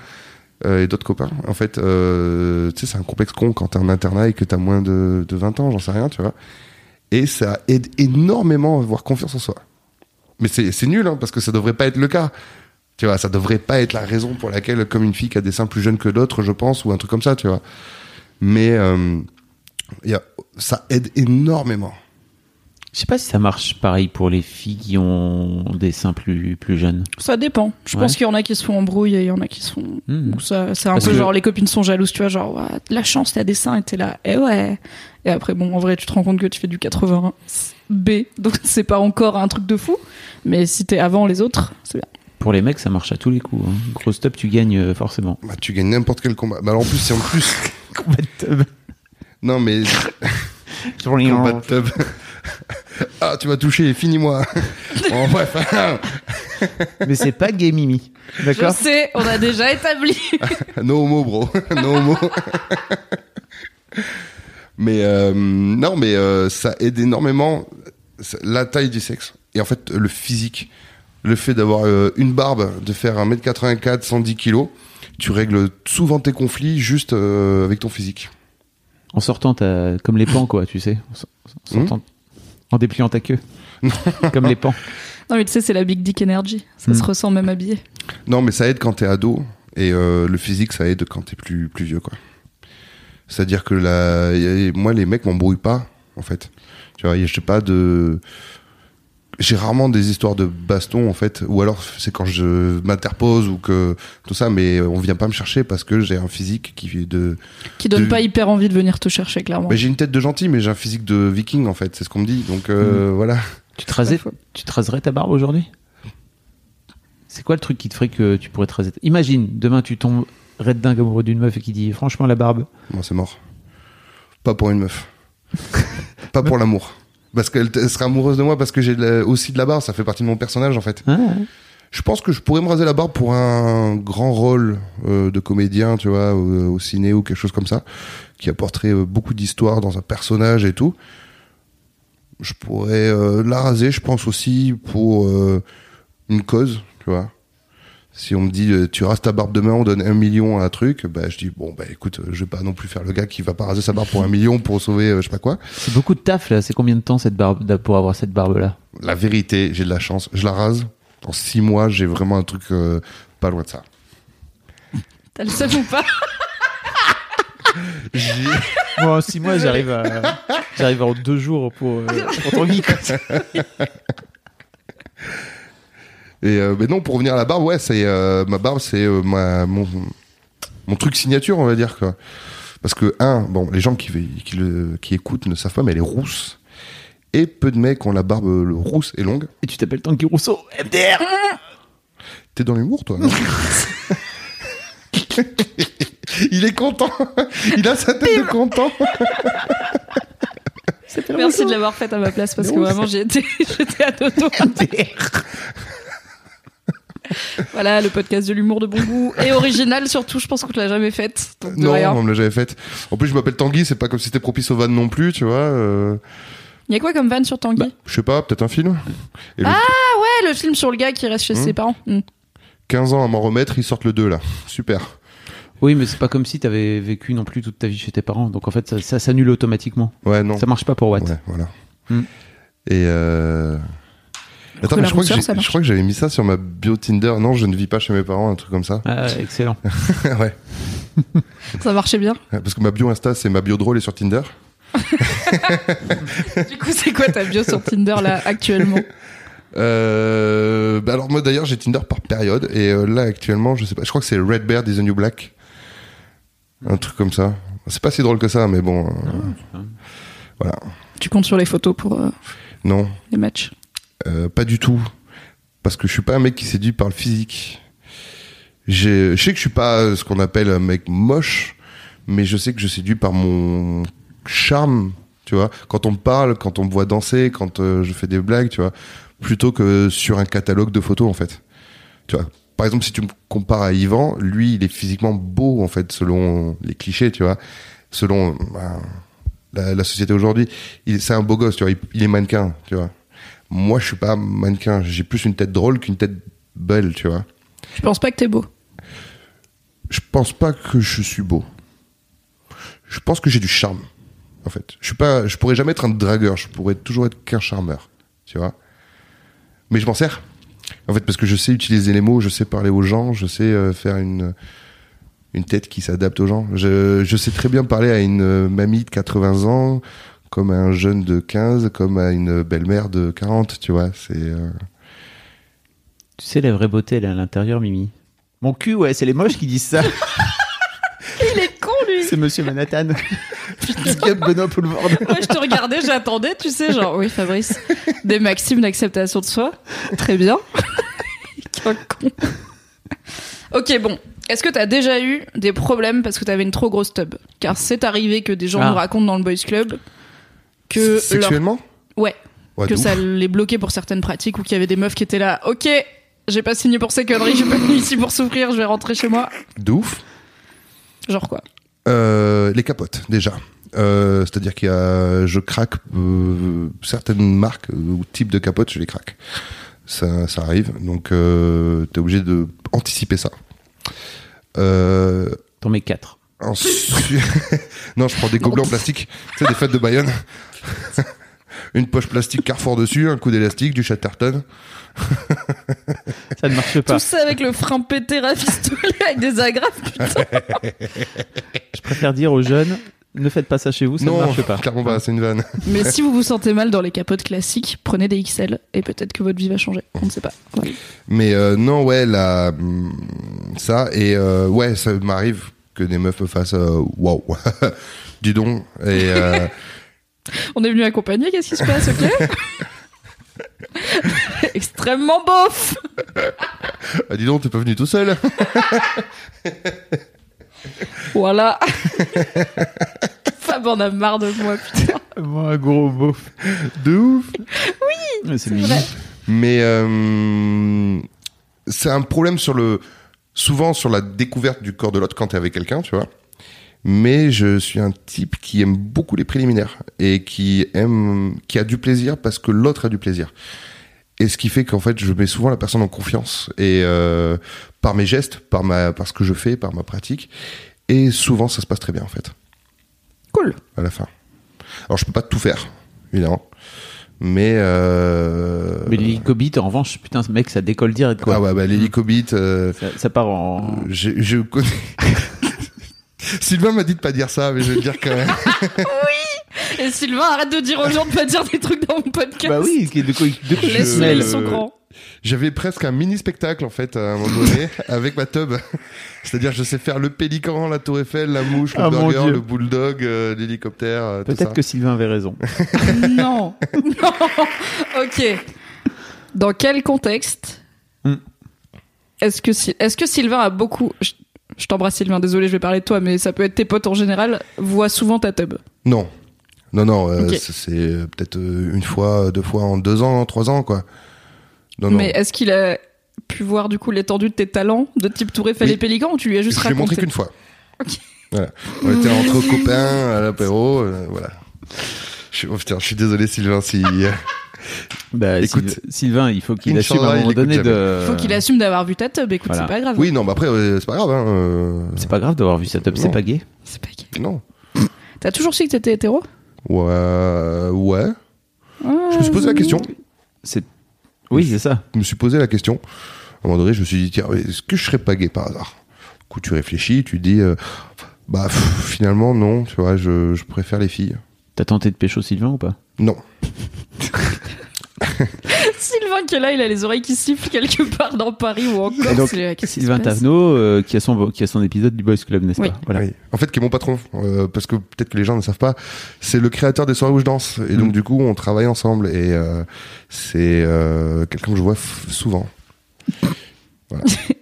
et d'autres copains. En fait, tu sais, c'est un complexe con quand t'es en internat et que t'as moins de, de 20 ans, j'en sais rien, tu vois. Et ça aide énormément à avoir confiance en soi. Mais c'est c'est nul, hein, parce que ça devrait pas être le cas. Tu vois, ça devrait pas être la raison pour laquelle, comme une fille qui a des seins plus jeunes que d'autres, je pense, ou un truc comme ça, tu vois. Mais euh, y a, ça aide énormément. Je sais pas si ça marche pareil pour les filles qui ont des seins plus, plus jeunes. Ça dépend. Je Ouais. pense qu'il y en a qui se font embrouiller et il y en a qui se font. Hmm. ça- C'est un Parce peu que- genre les copines sont jalouses, tu vois, genre ouais, la chance, t'as des seins et t'es là, eh ouais. Et après, bon, en vrai, tu te rends compte que tu fais du 81 B, donc (laughs) c'est pas encore un truc de fou. Mais si t'es avant les autres, c'est bien. Pour les mecs, ça marche à tous les coups. Hein. Gros stop, tu gagnes euh, forcément. Bah, tu gagnes n'importe quel combat. Bah, alors, en plus, c'est en plus. (laughs) (laughs) Non, mais. (laughs) Combat tub. ah, tu m'as touché, finis-moi. en bref. Mais c'est pas gay Mimi. Je D'accord sais, on a déjà établi. no homo, bro. no homo. mais euh, non, mais euh, ça aide énormément la taille du sexe. Et en fait, le physique. Le fait d'avoir euh, une barbe, de faire 1m84, 110 kg, tu règles souvent tes conflits juste euh, avec ton physique. En sortant, t'as comme les pans, quoi, tu sais. En en dépliant ta queue. (laughs) comme les pans. non, mais tu sais, c'est la Big Dick Energy. Ça Hmm. se ressent même habillé. Non, mais ça aide quand t'es ado et euh, le physique ça aide quand t'es plus plus vieux quoi. C'est-à-dire que la, moi les mecs m'embrouillent pas en fait. Tu vois, y a- je sais pas de, j'ai rarement des histoires de baston en fait, ou alors c'est quand je m'interpose ou que tout ça, mais on vient pas me chercher parce que j'ai un physique qui de, Qui donne De- pas hyper envie de venir te chercher, clairement. mais j'ai une tête de gentil, mais j'ai un physique de viking en fait, c'est ce qu'on me dit. Donc euh, voilà. Tu te, rasais, tu te raserais ta barbe aujourd'hui? C'est quoi le truc qui te ferait que tu pourrais te raser Imagine, demain tu tombes red dingue amoureux d'une meuf et qui dit franchement la barbe. Bon, c'est mort. Pas pour une meuf. (laughs) pas pour l'amour. Parce qu'elle elle sera amoureuse de moi parce que j'ai aussi de la barbe, ça fait partie de mon personnage en fait. Ah, ouais. Je pense que je pourrais me raser la barbe pour un grand rôle euh, de comédien, tu vois, au, au ciné ou quelque chose comme ça, qui apporterait euh, beaucoup d'histoire dans un personnage et tout. Je pourrais euh, la raser, je pense aussi pour euh, une cause, tu vois. Si on me dit euh, tu rases ta barbe demain, on donne un million à un truc, bah je dis bon bah écoute, euh, je vais pas non plus faire le gars qui va pas raser sa barbe pour un million pour sauver euh, je sais pas quoi. C'est beaucoup de taf là. C'est combien de temps cette barbe pour avoir cette barbe là La vérité, j'ai de la chance, je la rase. Dans six mois, j'ai vraiment un truc euh, pas loin de ça. T'as le seum ou pas? (laughs) Moi, si moi j'arrive à j'arrive en deux jours pour, euh, pour Tanguy, (laughs) quoi. Et euh, mais non, pour revenir à la barbe, ouais, c'est euh, ma barbe, c'est euh, ma mon, mon truc signature, on va dire quoi. Parce que un, bon, les gens qui qui, le, qui écoutent ne savent pas, mais elle est rousse. Et peu de mecs ont la barbe euh, rousse et longue. Et tu t'appelles Tanguy Rousseau MDR (laughs) T'es dans l'humour, toi. non (laughs) (laughs) Il est content. Il a sa tête de content. Merci de l'avoir fait à ma place parce que vraiment j'ai été, j'étais à dodo. (laughs) voilà, le podcast de l'humour de bon goût et original surtout. Je pense qu'on te l'a jamais faite. Donc de non, rien. on me l'a jamais fait. En plus, je m'appelle Tanguy, c'est pas comme si c'était propice aux vannes non plus, tu vois. euh, Il y a quoi comme van sur Tanguy? Je sais pas, peut-être un film. Et le Ah ouais, le film sur le gars qui reste chez Hmm. ses parents. Hmm. 15 ans à m'en remettre, ils sortent le 2 là. Super. Oui, mais c'est pas comme si t'avais vécu non plus toute ta vie chez tes parents. Donc en fait, ça, ça s'annule automatiquement. Ouais, non. Ça marche pas pour Watt. Ouais, voilà. Hmm. Et euh... Attends, mais je crois, que rousseur, j'ai- ça marche. je crois que j'avais mis ça sur ma bio Tinder. Non, je ne vis pas chez mes parents, un truc comme ça. Ah, excellent. (laughs) (laughs) ouais. Ça marchait bien. Parce que ma bio Insta, c'est ma bio drôle et sur Tinder. (laughs) Du coup, c'est quoi ta bio sur Tinder là actuellement? Euh... Bah alors moi d'ailleurs j'ai Tinder par période et euh, là actuellement je sais pas, je crois que c'est Red Bear is the New Black, un truc comme ça. C'est pas si drôle que ça, mais bon. euh, voilà. Tu comptes sur les photos pour euh, Non, les matchs? Euh, pas du tout. Parce que je suis pas un mec qui séduit par le physique. Je sais que je suis pas euh, ce qu'on appelle un mec moche, mais je sais que je séduis par mon charme, tu vois. Quand on me parle, quand on me voit danser, quand euh, je fais des blagues, tu vois, plutôt que sur un catalogue de photos, en fait. Tu vois. Par exemple, si tu me compares à Yvan, lui, il est physiquement beau, en fait, selon les clichés, tu vois. Selon ben, la, société aujourd'hui. C'est un beau gosse, tu vois. Il, il est mannequin, tu vois. Moi, je suis pas mannequin. J'ai plus une tête drôle qu'une tête belle, tu vois. Je pense pas que t'es beau. Je pense pas que je suis beau. Je pense que j'ai du charme, en fait. Je suis pas, je pourrais jamais être un dragueur. Je pourrais toujours être qu'un charmeur, tu vois. Mais je m'en sers. En fait, parce que je sais utiliser les mots, je sais parler aux gens, je sais euh, faire une une tête qui s'adapte aux gens. Je, je sais très bien parler à une euh, mamie de 80 ans, comme à un jeune de 15, comme à une belle-mère de 40, tu vois. C'est euh, Tu sais, la vraie beauté, elle est à l'intérieur, Mimi. Mon cul, ouais, c'est les moches qui disent ça. (laughs) Il est con, lui c'est Monsieur Manhattan. (laughs) Big Benoît Poulvord. Moi, je te regardais, j'attendais, tu sais, genre, oui, Fabrice, des maximes d'acceptation de soi. Très bien. (laughs) Quel con. Ok, bon. Est-ce que t'as déjà eu des problèmes parce que t'avais une trop grosse tub? Car c'est arrivé que des gens Ah. nous racontent dans le Boys Club que leur... sexuellement. Ouais, Ouais, que ça ouf. les bloquait pour certaines pratiques ou qu'il y avait des meufs qui étaient là. Ok, j'ai pas signé pour ces conneries, je suis pas venu ici pour souffrir, je vais rentrer chez moi. De ouf. Genre quoi Euh, les capotes, déjà. Euh, C'est-à-dire qu'il y a, je craque euh, certaines marques ou types de capotes, je les craque. Ça, ça arrive, donc euh, t'es obligé de anticiper ça. Euh, T'en mets 4. Ensuite, (laughs) non, je prends des gobelets en plastique, tu sais, des fêtes de Bayonne. (laughs) Une poche plastique Carrefour dessus, un coup d'élastique, du Chatterton. Ça ne marche pas. Tout ça avec le frein pété rafistolé (laughs) avec des agrafes, putain. Je préfère dire aux jeunes, ne faites pas ça chez vous, ça non, ne marche pas. clairement pas, c'est une vanne. Mais si vous vous sentez mal dans les capotes classiques, prenez des XL et peut-être que votre vie va changer. On ne sait pas. Ouais. Mais euh, non, ouais, la, hum, ça, et euh, ouais, ça m'arrive que des meufs me fassent euh, waouh, (laughs) dis donc. Et euh, (laughs) On est venu accompagner, qu'est-ce qui se passe, ok (laughs) Extrêmement bof ah, dis donc, t'es pas venu tout seul. Voilà Fab en a marre de moi, putain. Moi, un gros beauf. De ouf. Oui, c'est vrai. Mais euh, c'est un problème sur le, souvent sur la découverte du corps de l'autre quand t'es avec quelqu'un, tu vois. Mais je suis un type qui aime beaucoup les préliminaires et qui aime, qui a du plaisir parce que l'autre a du plaisir. Et ce qui fait qu'en fait, je mets souvent la personne en confiance et euh, par mes gestes, par ma, par ce que je fais, par ma pratique. Et souvent, ça se passe très bien en fait Cool. à la fin. Alors, je peux pas tout faire, évidemment, mais euh... Mais l'hélicobite, en revanche, putain, ce mec, ça décolle direct, quoi. ah ouais, bah l'hélicobite, euh, Ça, ça part en. je, je connais. (laughs) Sylvain m'a dit de pas dire ça, mais je vais le dire quand même. (laughs) Et Sylvain, arrête de dire aux gens de pas dire des trucs dans mon podcast. Bah oui, de quoi, de quoi il se Laisse-les, mêle ils sont grands. J'avais presque un mini spectacle en fait à un moment donné (laughs) avec ma tub. (laughs) C'est-à-dire, je sais faire le pélican, la tour Eiffel, la mouche, le Ah, burger, le bulldog, euh, l'hélicoptère. euh. Peut-être que Sylvain avait raison. (laughs) Non. non. Ok. Dans quel contexte Hmm. est-ce que, Sylvain a beaucoup. Je, je t'embrasse Sylvain, désolé, je vais parler de toi, mais ça peut être tes potes en général, voient souvent ta tub. Non, non, non. euh, c'est- peut-être une fois, deux fois en deux ans, trois ans, quoi. Non, non. Mais est-ce qu'il a pu voir du coup l'étendue de tes talents de type Tour Eiffel Oui. et Pélican ou tu lui as juste je l'ai montré raconté qu'une fois. Ok. Voilà. On était (laughs) entre copains à l'apéro, euh, voilà. Je suis, oh putain, je suis désolé Sylvain si. euh, Bah, Écoute, Syl- Sylvain, il faut qu'il assume à un moment il donné de. Faut qu'il assume d'avoir vu ta tub, écoute, Voilà. c'est pas grave. Oui, non, mais après euh, c'est pas grave. Hein, euh, C'est pas grave d'avoir vu sa top, c'est pas gay. C'est pas gay. Non. T'as toujours su que t'étais hétéro? Ouais, ouais. Ah, Je me suis posé la question. C'est. Oui, c'est ça. Je me suis posé la question. À un moment donné, je me suis dit tiens, est-ce que je serais pas gay par hasard? Du coup, tu réfléchis, tu dis euh, bah pff, finalement non, tu vois, je, je préfère les filles. T'as tenté de pécho Sylvain ou pas? Non. (laughs) (laughs) Sylvain qui est là, il a les oreilles qui sifflent quelque part dans Paris ou en Corse. Sylvain Tavenot, euh, qui, a son, qui a son épisode du Boys Club, n'est-ce Oui. pas? Voilà. Oui. En fait, qui est mon patron, euh, parce que peut-être que les gens ne savent pas, c'est le créateur des soirées où je danse. Et donc, Mm. du coup, on travaille ensemble et euh, c'est euh, quelqu'un que je vois souvent. (laughs)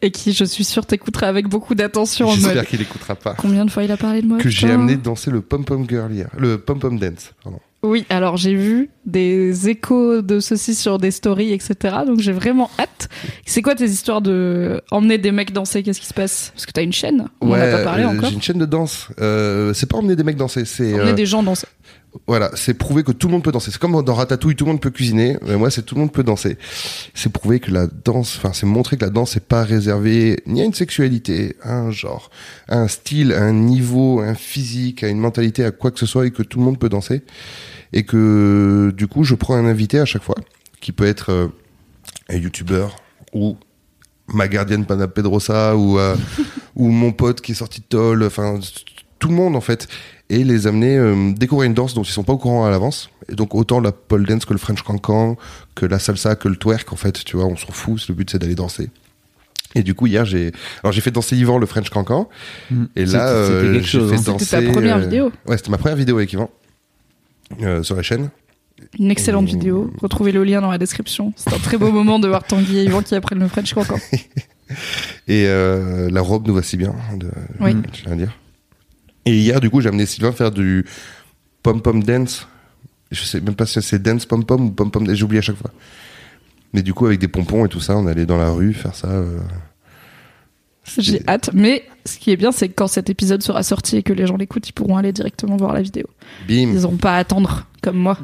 Et qui, je suis sûre, t'écoutera avec beaucoup d'attention en mode. J'espère qu'il écoutera pas. Combien de fois il a parlé de moi Que j'ai amené danser le pom pom girl hier, le pom pom dance. Pardon. Oui, alors j'ai vu des échos de ceci sur des stories, etc. Donc j'ai vraiment hâte. C'est quoi tes histoires de emmener des mecs danser? Qu'est-ce qui se passe? Parce que t'as une chaîne. On en a pas parlé euh, encore. J'ai une chaîne de danse. Euh, c'est pas emmener des mecs danser, c'est Emmener euh, des gens danser. Voilà, c'est prouver que tout le monde peut danser. C'est comme dans Ratatouille, tout le monde peut cuisiner. Mais moi, c'est tout le monde peut danser. C'est prouver que la danse, enfin, c'est montrer que la danse n'est pas réservée ni à une sexualité, à un genre, à un style, à un niveau, à un physique, à une mentalité, à quoi que ce soit, et que tout le monde peut danser. Et que, du coup, je prends un invité à chaque fois, qui peut être euh, un youtubeur ou ma gardienne Pana Pedrosa ou euh, (laughs) ou mon pote qui est sorti de Toll, enfin tout le monde en fait, et les amener euh, découvrir une danse dont ils sont pas au courant à l'avance. Et donc autant la pole dance que le French cancan, que la salsa, que le twerk en fait, tu vois, on s'en fout. Le but c'est d'aller danser. Et du coup hier j'ai alors j'ai fait danser Yvan le French cancan Mm. et là c'était euh, j'ai fait hein. danser C'était ta première euh, vidéo Ouais, c'était ma première vidéo avec Yvan euh, sur la chaîne. Une excellente Et- vidéo. Retrouvez le lien dans la description. C'est un très beau moment de voir Tanguy et Yvan qui apprennent le French Cancan. (laughs) Et la robe nous va si bien, de, Oui. je tiens à dire. Et hier, du coup, j'ai amené Sylvain faire du pom-pom dance. Je sais même pas si c'est dance pom-pom ou pom-pom dance, j'oublie à chaque fois. Mais du coup, avec des pompons et tout ça, on allait dans la rue faire ça. euh, J'ai hâte. Mais ce qui est bien, c'est que quand cet épisode sera sorti et que les gens l'écoutent, ils pourront aller directement voir la vidéo. Bim Ils n'auront pas à attendre, comme moi.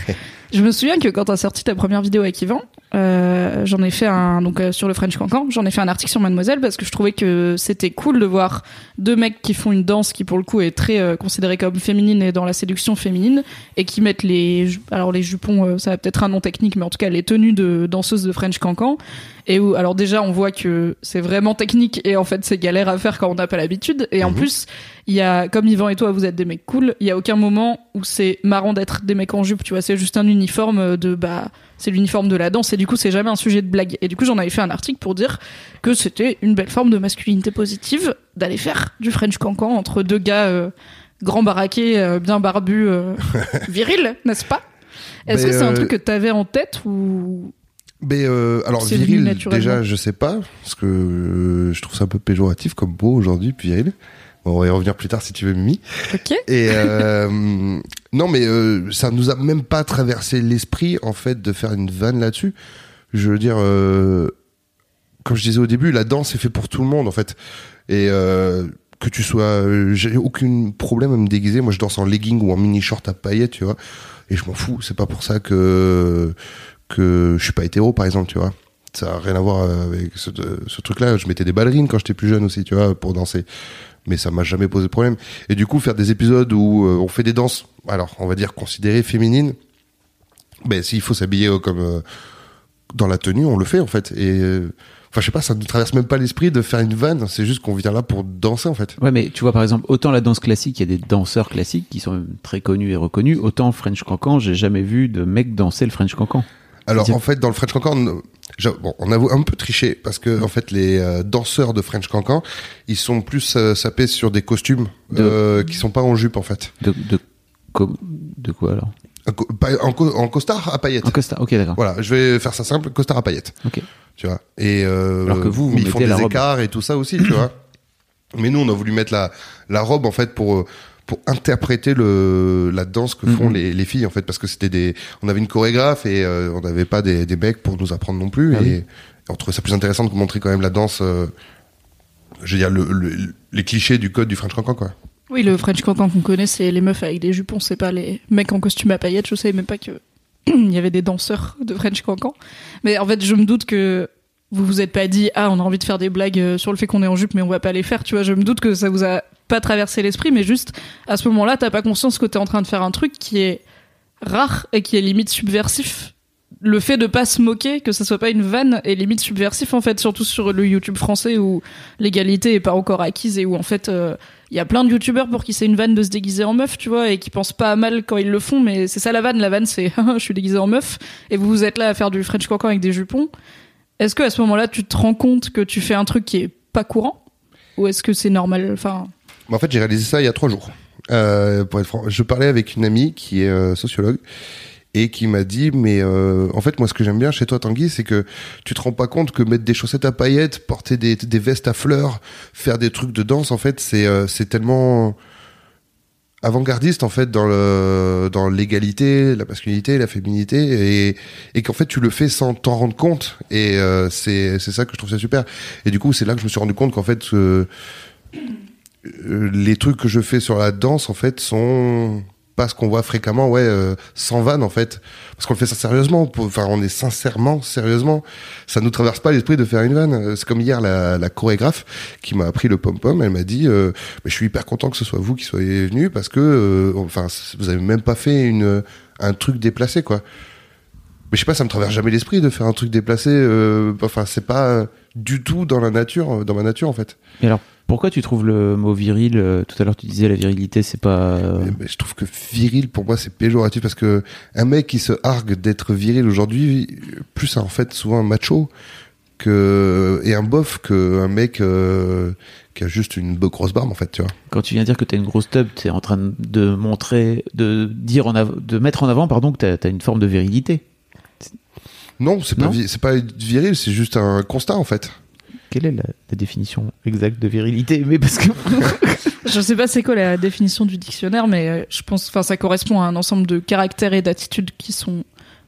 (laughs) Je me souviens que quand t'as sorti ta première vidéo avec Yvan, j'en ai fait un donc euh, sur le French Cancan, j'en ai fait un article sur Mademoiselle parce que je trouvais que c'était cool de voir deux mecs qui font une danse qui pour le coup est très euh, considérée comme féminine et dans la séduction féminine et qui mettent les alors les jupons euh, ça a peut-être un nom technique mais en tout cas les tenues de danseuses de French Cancan et où alors déjà on voit que c'est vraiment technique et en fait c'est galère à faire quand on n'a pas l'habitude et en Mhm. plus il y a comme Yvan et toi vous êtes des mecs cool il y a aucun moment où c'est marrant d'être des mecs en jupe tu vois. C'est juste un uniforme de bah c'est l'uniforme de la danse et du coup c'est jamais un sujet de blague. Et du coup j'en avais fait un article pour dire que c'était une belle forme de masculinité positive d'aller faire du French cancan entre deux gars euh, grands baraqués euh, bien barbus euh, (laughs) virils n'est-ce pas? Est-ce que c'est un euh, truc que t'avais en tête ou Mais euh, alors viril, déjà, je sais pas, parce que euh, je trouve ça un peu péjoratif comme beau aujourd'hui, puis viril. On va y revenir plus tard si tu veux, Mimi. ok Et euh, non, mais euh, ça nous a même pas traversé l'esprit en fait de faire une vanne là-dessus. Je veux dire, euh, comme je disais au début, la danse est fait pour tout le monde en fait. Et euh, que tu sois, euh, j'ai aucun problème à me déguiser. Moi, je danse en legging ou en mini short à paillettes, tu vois. Et je m'en fous. C'est pas pour ça que que je suis pas hétéro, par exemple, tu vois. Ça a rien à voir avec ce, ce truc-là. Je mettais des ballerines quand j'étais plus jeune aussi, tu vois, pour danser. Mais ça m'a jamais posé problème. Et du coup, faire des épisodes où euh, on fait des danses, alors on va dire considérées féminines, ben s'il faut s'habiller euh, comme euh, dans la tenue, on le fait en fait. Et enfin, je sais pas, ça ne traverse même pas l'esprit de faire une vanne. C'est juste qu'on vient là pour danser en fait. Ouais, mais tu vois, par exemple, autant la danse classique, il y a des danseurs classiques qui sont très connus et reconnus, autant French Cancan, j'ai jamais vu de mec danser le French Cancan. Alors en fait, dans le French Cancan, bon, on a un peu triché parce que en fait, les euh, danseurs de French Cancan, ils sont plus euh, sapés sur des costumes De- euh, qui sont pas en jupe en fait. De, de, co- de quoi alors? En co- costard à paillettes. En costard, ok, d'accord. Voilà, je vais faire ça simple, costard à paillettes. Ok. tu vois. Et euh, Alors que vous, vous ils font des robe. écarts et tout ça aussi, tu vois. (coughs) Mais nous, on a voulu mettre la la robe en fait pour pour interpréter le la danse que font Mhm. les, les filles en fait parce que c'était des on avait une chorégraphe et euh, on n'avait pas des, des mecs pour nous apprendre non plus Ah et, oui. et on trouvait ça plus intéressant de montrer quand même la danse euh, je veux dire le, le- les clichés du code du French Cancan quoi. Oui, le French cancan qu'on connaît, c'est les meufs avec des jupons, c'est pas les mecs en costume à paillettes. Je savais même pas que (clears throat) il y avait des danseurs de French cancan. Mais en fait, je me doute que vous vous êtes pas dit ah on a envie de faire des blagues euh, sur le fait qu'on est en jupe mais on va pas les faire. Tu vois, je me doute que ça vous a pas traversé l'esprit, mais juste à ce moment-là, t'as pas conscience que t'es en train de faire un truc qui est rare et qui est limite subversif le fait de pas se moquer, que ça soit pas une vanne, est limite subversif en fait, surtout sur le YouTube français où l'égalité est pas encore acquise et où en fait euh, il y a plein de youtubeurs pour qui c'est une vanne de se déguiser en meuf, tu vois, et qui pensent pas à mal quand ils le font, mais c'est ça la vanne. La vanne c'est (laughs) je suis déguisé en meuf et vous vous êtes là à faire du French cancan avec des jupons. Est-ce que à ce moment-là tu te rends compte que tu fais un truc qui est pas courant? Ou est-ce que c'est normal? Enfin, En fait, j'ai réalisé ça il y a trois jours. Euh, pour être franc, je parlais avec une amie qui est euh, sociologue et qui m'a dit mais euh, en fait moi ce que j'aime bien chez toi Tanguy c'est que tu te rends pas compte que mettre des chaussettes à paillettes porter des, des vestes à fleurs faire des trucs de danse en fait c'est c'est tellement avant-gardiste en fait dans le dans l'égalité la masculinité la féminité et et qu'en fait tu le fais sans t'en rendre compte et c'est c'est ça que je trouve ça super et du coup c'est là que je me suis rendu compte qu'en fait les trucs que je fais sur la danse en fait sont pas ce qu'on voit fréquemment. Ouais euh, sans vanne en fait. Parce qu'on le fait ça sérieusement. Enfin on est sincèrement sérieusement. Ça nous traverse pas l'esprit de faire une vanne. Euh, c'est comme hier la, la chorégraphe qui m'a appris le pom pom elle m'a dit euh, mais je suis hyper content que ce soit vous qui soyez venu parce que euh, enfin vous avez même pas fait une un truc déplacé quoi je sais pas ça me traverse jamais l'esprit de faire un truc déplacé euh, enfin c'est pas euh, du tout dans la nature dans ma nature en fait Mais alors, pourquoi tu trouves le mot viril euh, Tout à l'heure, tu disais la virilité, c'est pas. euh, Mais- mais je trouve que viril pour moi c'est péjoratif parce que un mec qui se hargue d'être viril aujourd'hui plus en fait souvent un macho que et un bof que un mec euh, qui a juste une grosse barbe en fait tu vois Quand tu viens dire que t'as une grosse tub, t'es en train de montrer, de dire en av- de mettre en avant, pardon, que t'as as une forme de virilité. Non c'est pas c'est pas viril c'est juste un constat en fait Quelle est la, la définition exacte de virilité? Mais parce que (laughs) je sais pas c'est quoi la définition du dictionnaire, mais euh, je pense, enfin, ça correspond à un ensemble de caractères et d'attitudes qui sont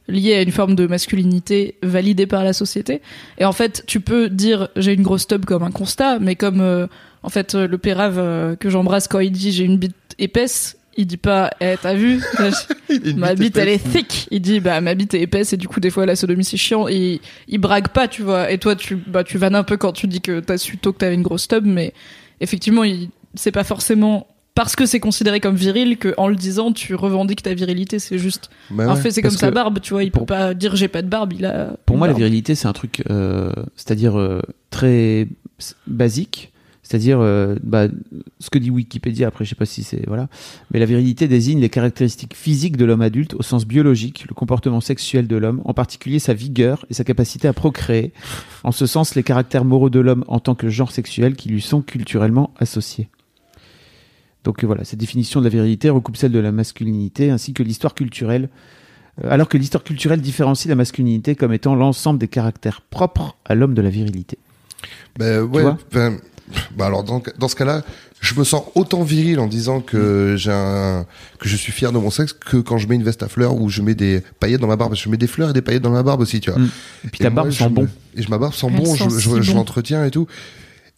liés à une forme de masculinité validée par la société. Et en fait, tu peux dire j'ai une grosse tub comme un constat, mais comme euh, en fait euh, le pérave euh, que j'embrasse quand il dit j'ai une bite épaisse, il dit pas eh t'as vu (laughs) ma bite elle est thick. Il dit bah ma bite est épaisse et du coup des fois la sodomie c'est chiant et il brague pas tu vois. Et toi tu bah tu vannes un peu quand tu dis que t'as su tôt que t'avais une grosse tub, mais effectivement il c'est pas forcément parce que c'est considéré comme viril que en le disant tu revendiques ta virilité. C'est juste Bah un ouais. fait c'est comme sa barbe tu vois. Il peut pour- pas dire j'ai pas de barbe. Il a pour moi, la virilité, c'est un truc, euh, c'est-à-dire euh, très basique. C'est-à-dire, euh, bah, ce que dit Wikipédia, après je sais pas si c'est... Voilà. Mais la virilité désigne les caractéristiques physiques de l'homme adulte au sens biologique, le comportement sexuel de l'homme, en particulier sa vigueur et sa capacité à procréer. En ce sens, les caractères moraux de l'homme en tant que genre sexuel qui lui sont culturellement associés. Donc voilà, cette définition de la virilité recoupe celle de la masculinité ainsi que l'histoire culturelle euh, alors que l'histoire culturelle différencie la masculinité comme étant l'ensemble des caractères propres à l'homme de la virilité. Bah ouais, enfin, bah alors dans, dans ce cas-là, je me sens autant viril en disant que j'ai un, que je suis fier de mon sexe que quand je mets une veste à fleurs ou je mets des paillettes dans ma barbe. Je mets des fleurs et des paillettes dans ma barbe aussi, tu vois. Mm. Et puis ta moi, barbe sent me- bon. Et je, ma barbe sent Elle bon, sent je, si je, je bon. l'entretiens et tout.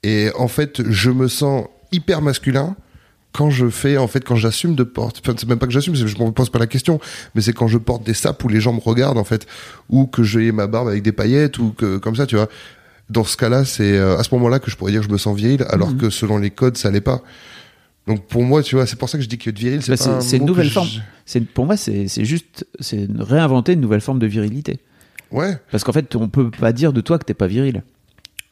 Et en fait, je me sens hyper masculin quand je fais, en fait, quand j'assume de porter, enfin, c'est même pas que j'assume, c'est que je me pose pas la question, mais c'est quand je porte des sapes où les gens me regardent, en fait, ou que j'ai ma barbe avec des paillettes, ou que, comme ça, tu vois. Dans ce cas-là, c'est euh, à ce moment-là que je pourrais dire que je me sens viril, alors Mhm. que selon les codes, ça l'est pas. Donc pour moi, tu vois, c'est pour ça que je dis que être viril, c'est Bah, pas c'est- un c'est une nouvelle je- forme. C'est pour moi c'est c'est juste c'est réinventer une nouvelle forme de virilité. Ouais, Parce qu'en fait on peut pas dire de toi que t'es pas viril.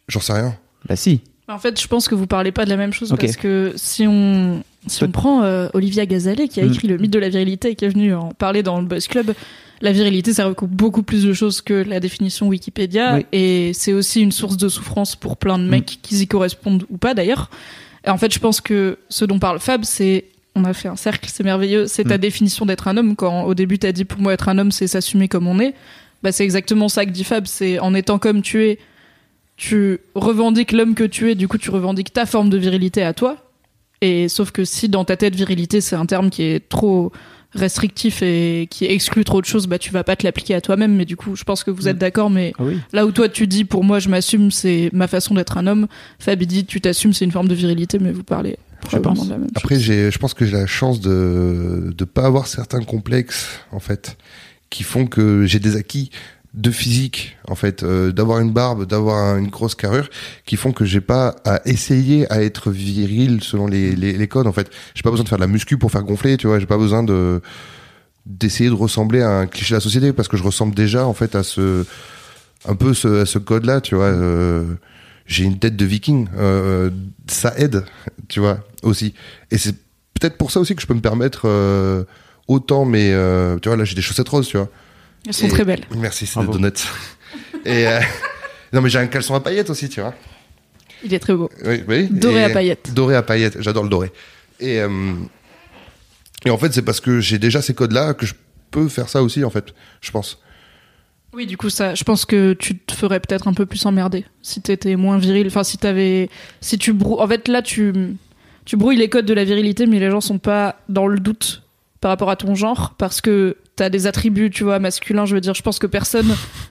j'en sais rien. Bah si. En fait, je pense que vous parlez pas de la même chose parce que si on si on prend euh, Olivia Gazalet qui a Mm. écrit le mythe de la virilité et qui est venu en parler dans le Buzz Club, la virilité ça recoupe beaucoup plus de choses que la définition Wikipédia Oui. et c'est aussi une source de souffrance pour plein de mecs qui y correspondent ou pas d'ailleurs. Et en fait, je pense que ce dont parle Fab, c'est on a fait un cercle, c'est merveilleux. C'est ta Mm. définition d'être un homme. Quand au début t'as dit pour moi être un homme, c'est s'assumer comme on est. Bah c'est exactement ça que dit Fab. C'est en étant comme tu es, tu revendiques l'homme que tu es. Du coup, tu revendiques ta forme de virilité à toi. Et sauf que si dans ta tête virilité c'est un terme qui est trop restrictif et qui exclut trop de choses, bah tu vas pas te l'appliquer à toi-même. Mais du coup, je pense que vous êtes d'accord. Mais Ah oui. là où toi tu dis pour moi je m'assume, c'est ma façon d'être un homme. Fab il dit tu t'assumes, c'est une forme de virilité. Mais vous parlez probablement pense. de la même chose. Après, j'ai, je pense que j'ai la chance de de pas avoir certains complexes en fait qui font que j'ai des acquis de physique en fait, euh, d'avoir une barbe, d'avoir une grosse carrure, qui font que j'ai pas à essayer à être viril selon les, les, codes en fait. J'ai pas besoin de faire de la muscu pour faire gonfler, tu vois. J'ai pas besoin de d'essayer de ressembler à un cliché de la société parce que je ressemble déjà en fait à ce un peu ce, à ce code là tu vois euh, j'ai une tête de viking euh, ça aide tu vois aussi et c'est peut-être pour ça aussi que je peux me permettre autant mais tu vois là j'ai des chaussettes roses tu vois Elles sont Et- très belles. merci c'est des donuts (laughs) et euh, non mais j'ai un caleçon à paillettes aussi tu vois Il est très beau. oui, oui. Doré Et- à paillettes. Doré à paillettes, j'adore le doré. Et, euh, et en fait, c'est parce que j'ai déjà ces codes-là que je peux faire ça aussi, en fait, je pense. Oui, du coup, ça, je pense que tu te ferais peut-être un peu plus emmerder si t'étais moins viril. Enfin, si t'avais, si tu brou... en fait, là, tu, tu brouilles les codes de la virilité, mais les gens sont pas dans le doute par rapport à ton genre parce que t'as des attributs, tu vois, masculins. Je veux dire, je pense que personne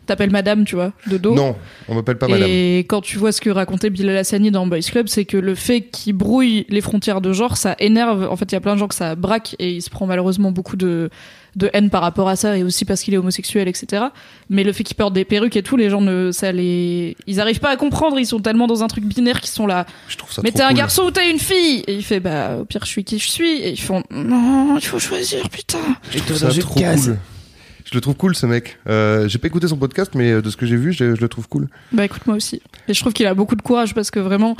t'appelle madame, tu vois, de dos. Non, on m'appelle pas madame. Et quand tu vois ce que racontait Bilal Hassani dans Boys Club, c'est que le fait qu'il brouille les frontières de genre, ça énerve. En fait, il y a plein de gens que ça braque et il se prend malheureusement beaucoup de, de haine par rapport à ça et aussi parce qu'il est homosexuel, etc. Mais le fait qu'il porte des perruques et tout, les gens ne, ça les, ils arrivent pas à comprendre. Ils sont tellement dans un truc binaire qu'ils sont là. Je trouve ça Mais t'es un cool. garçon ou t'es une fille Et il fait bah au pire je suis qui je suis. Et ils font non, il faut choisir, putain. Je trouve ça trop cool. Je le trouve cool, ce mec. Euh, j'ai pas écouté son podcast, mais euh, de ce que j'ai vu, je, je le trouve cool. Bah écoute moi aussi. Et je trouve qu'il a beaucoup de courage parce que vraiment,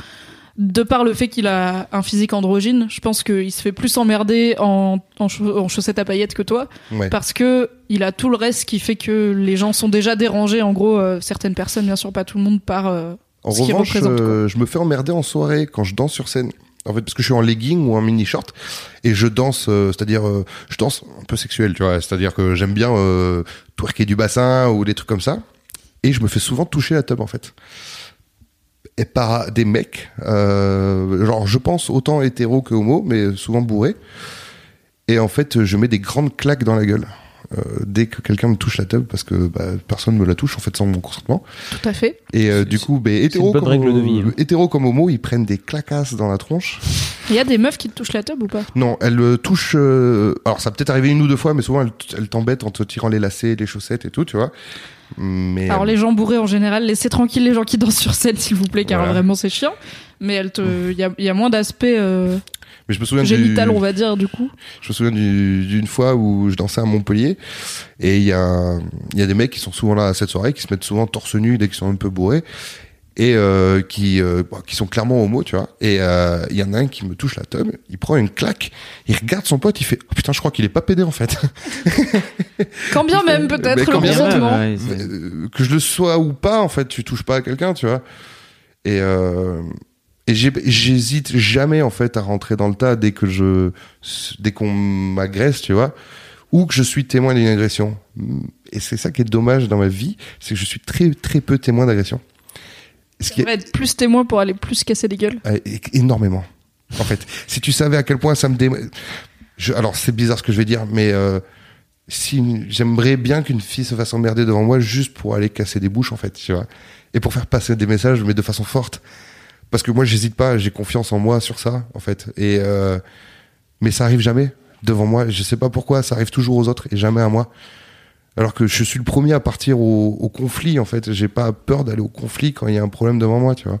de par le fait qu'il a un physique androgyne, je pense qu'il se fait plus emmerder en, en, chau- en chaussettes à paillettes que toi Ouais. parce que il a tout le reste qui fait que les gens sont déjà dérangés. En gros, euh, certaines personnes, bien sûr pas tout le monde, par euh, En ce qu'il revanche, représente. euh, je me fais emmerder en soirée quand je danse sur scène. En fait, parce que je suis en legging ou en mini short et je danse, euh, c'est-à-dire je danse un peu sexuel, tu vois. C'est-à-dire que j'aime bien twerker du bassin ou des trucs comme ça. Et je me fais souvent toucher la tub en fait. Et par des mecs, euh, genre je pense autant hétéro que homo, mais souvent bourré. Et en fait, je mets des grandes claques dans la gueule euh, dès que quelqu'un me touche la tub parce que bah, personne me la touche en fait sans mon consentement. Tout à fait. Et euh, du coup, ben, hétéro, comme, règle de vie, hein. hétéro comme homo, ils prennent des claquasses dans la tronche. Il y a des meufs qui te touchent la tub ou pas? Non, elles euh, touchent. euh, alors, ça peut-être arrivé une ou deux fois, mais souvent elles, elles t'embêtent en te tirant les lacets, les chaussettes et tout, tu vois. Mais Alors euh, les gens bourrés en général, laissez tranquille les gens qui dansent sur scène s'il vous plaît, car Voilà. vraiment c'est chiant. Mais elle te, il y y a moins d'aspect euh, mais je me souviens génital, du, on va dire du coup. je me souviens du- d'une fois où je dansais à Montpellier et il y a il y a des mecs qui sont souvent là à cette soirée qui se mettent souvent torse nu dès qu'ils sont un peu bourrés et euh, qui euh, qui sont clairement homo tu vois et euh, il y en a un qui me touche la tub il prend une claque il regarde son pote il fait oh, putain je crois qu'il est pas pédé en fait (laughs) Quand bien même peut-être le bien même, consentement. Ouais, Euh, que je le sois ou pas, en fait, tu touches pas à quelqu'un, tu vois. Et, euh, et j'hésite jamais, en fait, à rentrer dans le tas dès que je, dès qu'on m'agresse, tu vois, ou que je suis témoin d'une agression. Et c'est ça qui est dommage dans ma vie, c'est que je suis très, très peu témoin d'agression. Ce qui est être plus témoin pour aller plus casser des gueules. euh, é- énormément. En fait, si tu savais à quel point ça me dé... je, alors c'est bizarre ce que je vais dire, mais euh, si j'aimerais bien qu'une fille se fasse emmerder devant moi juste pour aller casser des bouches en fait, tu vois, et pour faire passer des messages, mais de façon forte, parce que moi j'hésite pas, j'ai confiance en moi sur ça en fait, et euh, mais ça arrive jamais devant moi. Je sais pas pourquoi, ça arrive toujours aux autres et jamais à moi. Alors que je suis le premier à partir au, au conflit en fait, j'ai pas peur d'aller au conflit quand il y a un problème devant moi, tu vois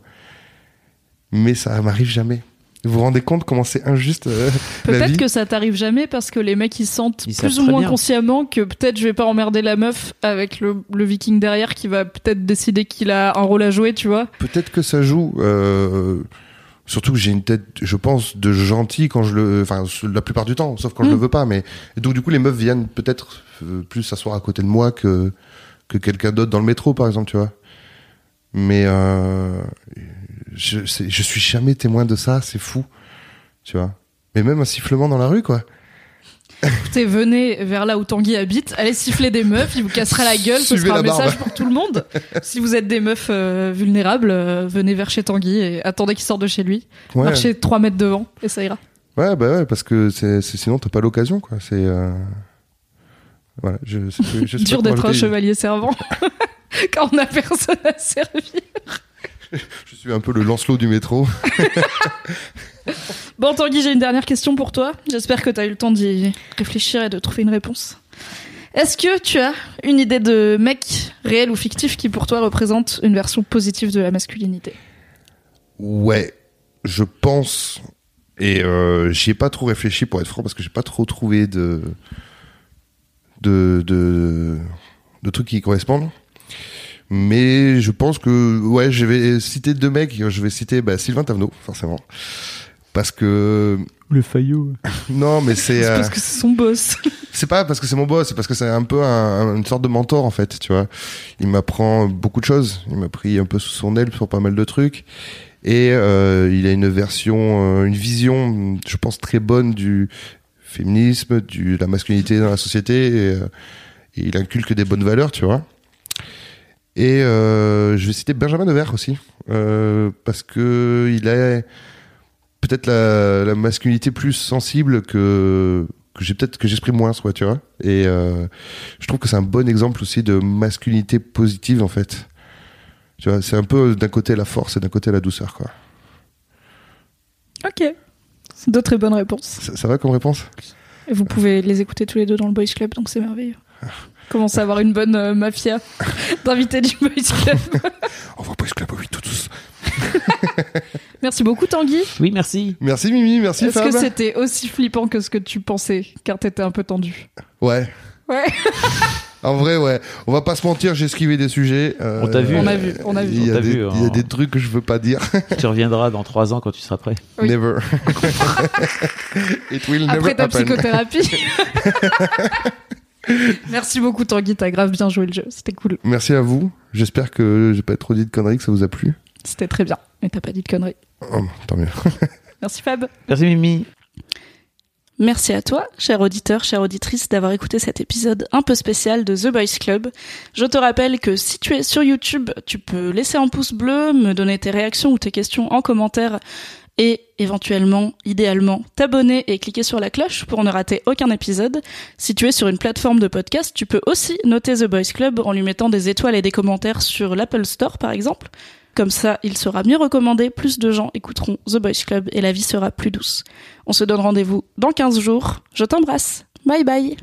mais ça m'arrive jamais. Vous vous rendez compte comment c'est injuste euh, (laughs) Peut-être que ça t'arrive jamais parce que les mecs ils sentent Ils plus ou moins bien. consciemment que peut-être je vais pas emmerder la meuf avec le, le viking derrière qui va peut-être décider qu'il a un rôle à jouer, tu vois. Peut-être que ça joue. euh, surtout que j'ai une tête, je pense, de gentil quand je le, enfin la plupart du temps, sauf quand je Mm. le veux pas. Mais et donc du coup les meufs viennent peut-être euh, plus s'asseoir à côté de moi que que quelqu'un d'autre dans le métro, par exemple, tu vois. Mais euh, je, je suis jamais témoin de ça, c'est fou, tu vois. Mais même un sifflement dans la rue, quoi. Écoutez, venez vers là où Tanguy habite, allez siffler des meufs, il vous cassera la gueule, ce Suivez sera un barbe. message pour tout le monde. si vous êtes des meufs euh, vulnérables, euh, venez vers chez Tanguy et attendez qu'il sorte de chez lui. Ouais. Marchez 3 mètres devant et ça ira. Ouais, bah ouais, parce que c'est, c'est- sinon t'as pas l'occasion, quoi. C'est euh... voilà, je, je, (laughs) Dur d'être un chevalier servant (laughs) quand on a personne à servir. (laughs) Je suis un peu le Lancelot du métro. (laughs) Bon, Tanguy, j'ai une dernière question pour toi. J'espère que tu as eu le temps d'y réfléchir et de trouver une réponse. Est-ce que tu as une idée de mec réel ou fictif qui pour toi représente une version positive de la masculinité? Ouais, je pense. Et euh, j'y ai pas trop réfléchi pour être franc parce que j'ai pas trop trouvé de de, de, trucs qui correspondent. Mais je pense que, ouais, je vais citer deux mecs. Je vais citer bah, Sylvain Tavenot, forcément. Parce que. Le faillot. (laughs) Non, mais c'est. C'est euh, parce que c'est son boss. (laughs) c'est pas parce que c'est mon boss, c'est parce que c'est un peu un- une sorte de mentor en fait, tu vois. Il m'apprend beaucoup de choses. Il m'a pris un peu sous son aile sur pas mal de trucs. Et euh, il a une version, euh, une vision, je pense très bonne du féminisme, du, de la masculinité dans la société. Et, euh, et il inculque des bonnes valeurs, tu vois. Et euh, je vais citer Benjamin Nevers aussi, euh, parce que il a peut-être la, la masculinité plus sensible que que j'ai peut-être que j'exprime moins, quoi, tu vois. Et euh, je trouve que c'est un bon exemple aussi de masculinité positive en fait. Tu vois, c'est un peu d'un côté la force et d'un côté la douceur, quoi. ok. C'est deux très bonnes réponses. Ça, ça va comme réponse? Et vous pouvez les écouter tous les deux dans le Boys Club, donc c'est merveilleux. Commence à avoir une bonne euh, mafia (laughs) d'invités du Boys Club. (laughs) Au revoir, Boys Club, oui, tous. (laughs) Merci beaucoup Tanguy. Oui, merci. Merci Mimi, merci Est-ce que c'était aussi flippant que ce que tu pensais Car t'étais un peu tendu. Ouais. Ouais. (laughs) En vrai, ouais. On va pas se mentir, j'ai esquivé des sujets. euh, On t'a vu. On a vu, on a vu. Il y On a, t'a des, vu, il y a hein. des trucs que je veux pas dire. (laughs) tu reviendras dans trois ans quand tu seras prêt. Oui. Never. (laughs) It will never Après ta happen. psychothérapie. Merci beaucoup Tanguy, t'as grave bien joué le jeu. C'était cool. Merci à vous. J'espère que j'ai pas trop dit de conneries, que ça vous a plu. C'était très bien. Mais t'as pas dit de conneries. Oh, tant mieux. (laughs) Merci Fab. Merci Mimi. Merci à toi, cher auditeur, chère auditrice, d'avoir écouté cet épisode un peu spécial de The Boys Club. Je te rappelle que si tu es sur YouTube, tu peux laisser un pouce bleu, me donner tes réactions ou tes questions en commentaire et éventuellement, idéalement, t'abonner et cliquer sur la cloche pour ne rater aucun épisode. Si tu es sur une plateforme de podcast, tu peux aussi noter The Boys Club en lui mettant des étoiles et des commentaires sur l'Apple Store par exemple. Comme ça, il sera mieux recommandé, plus de gens écouteront The Boys Club et la vie sera plus douce. On se donne rendez-vous dans 15 jours. Je t'embrasse. Bye bye.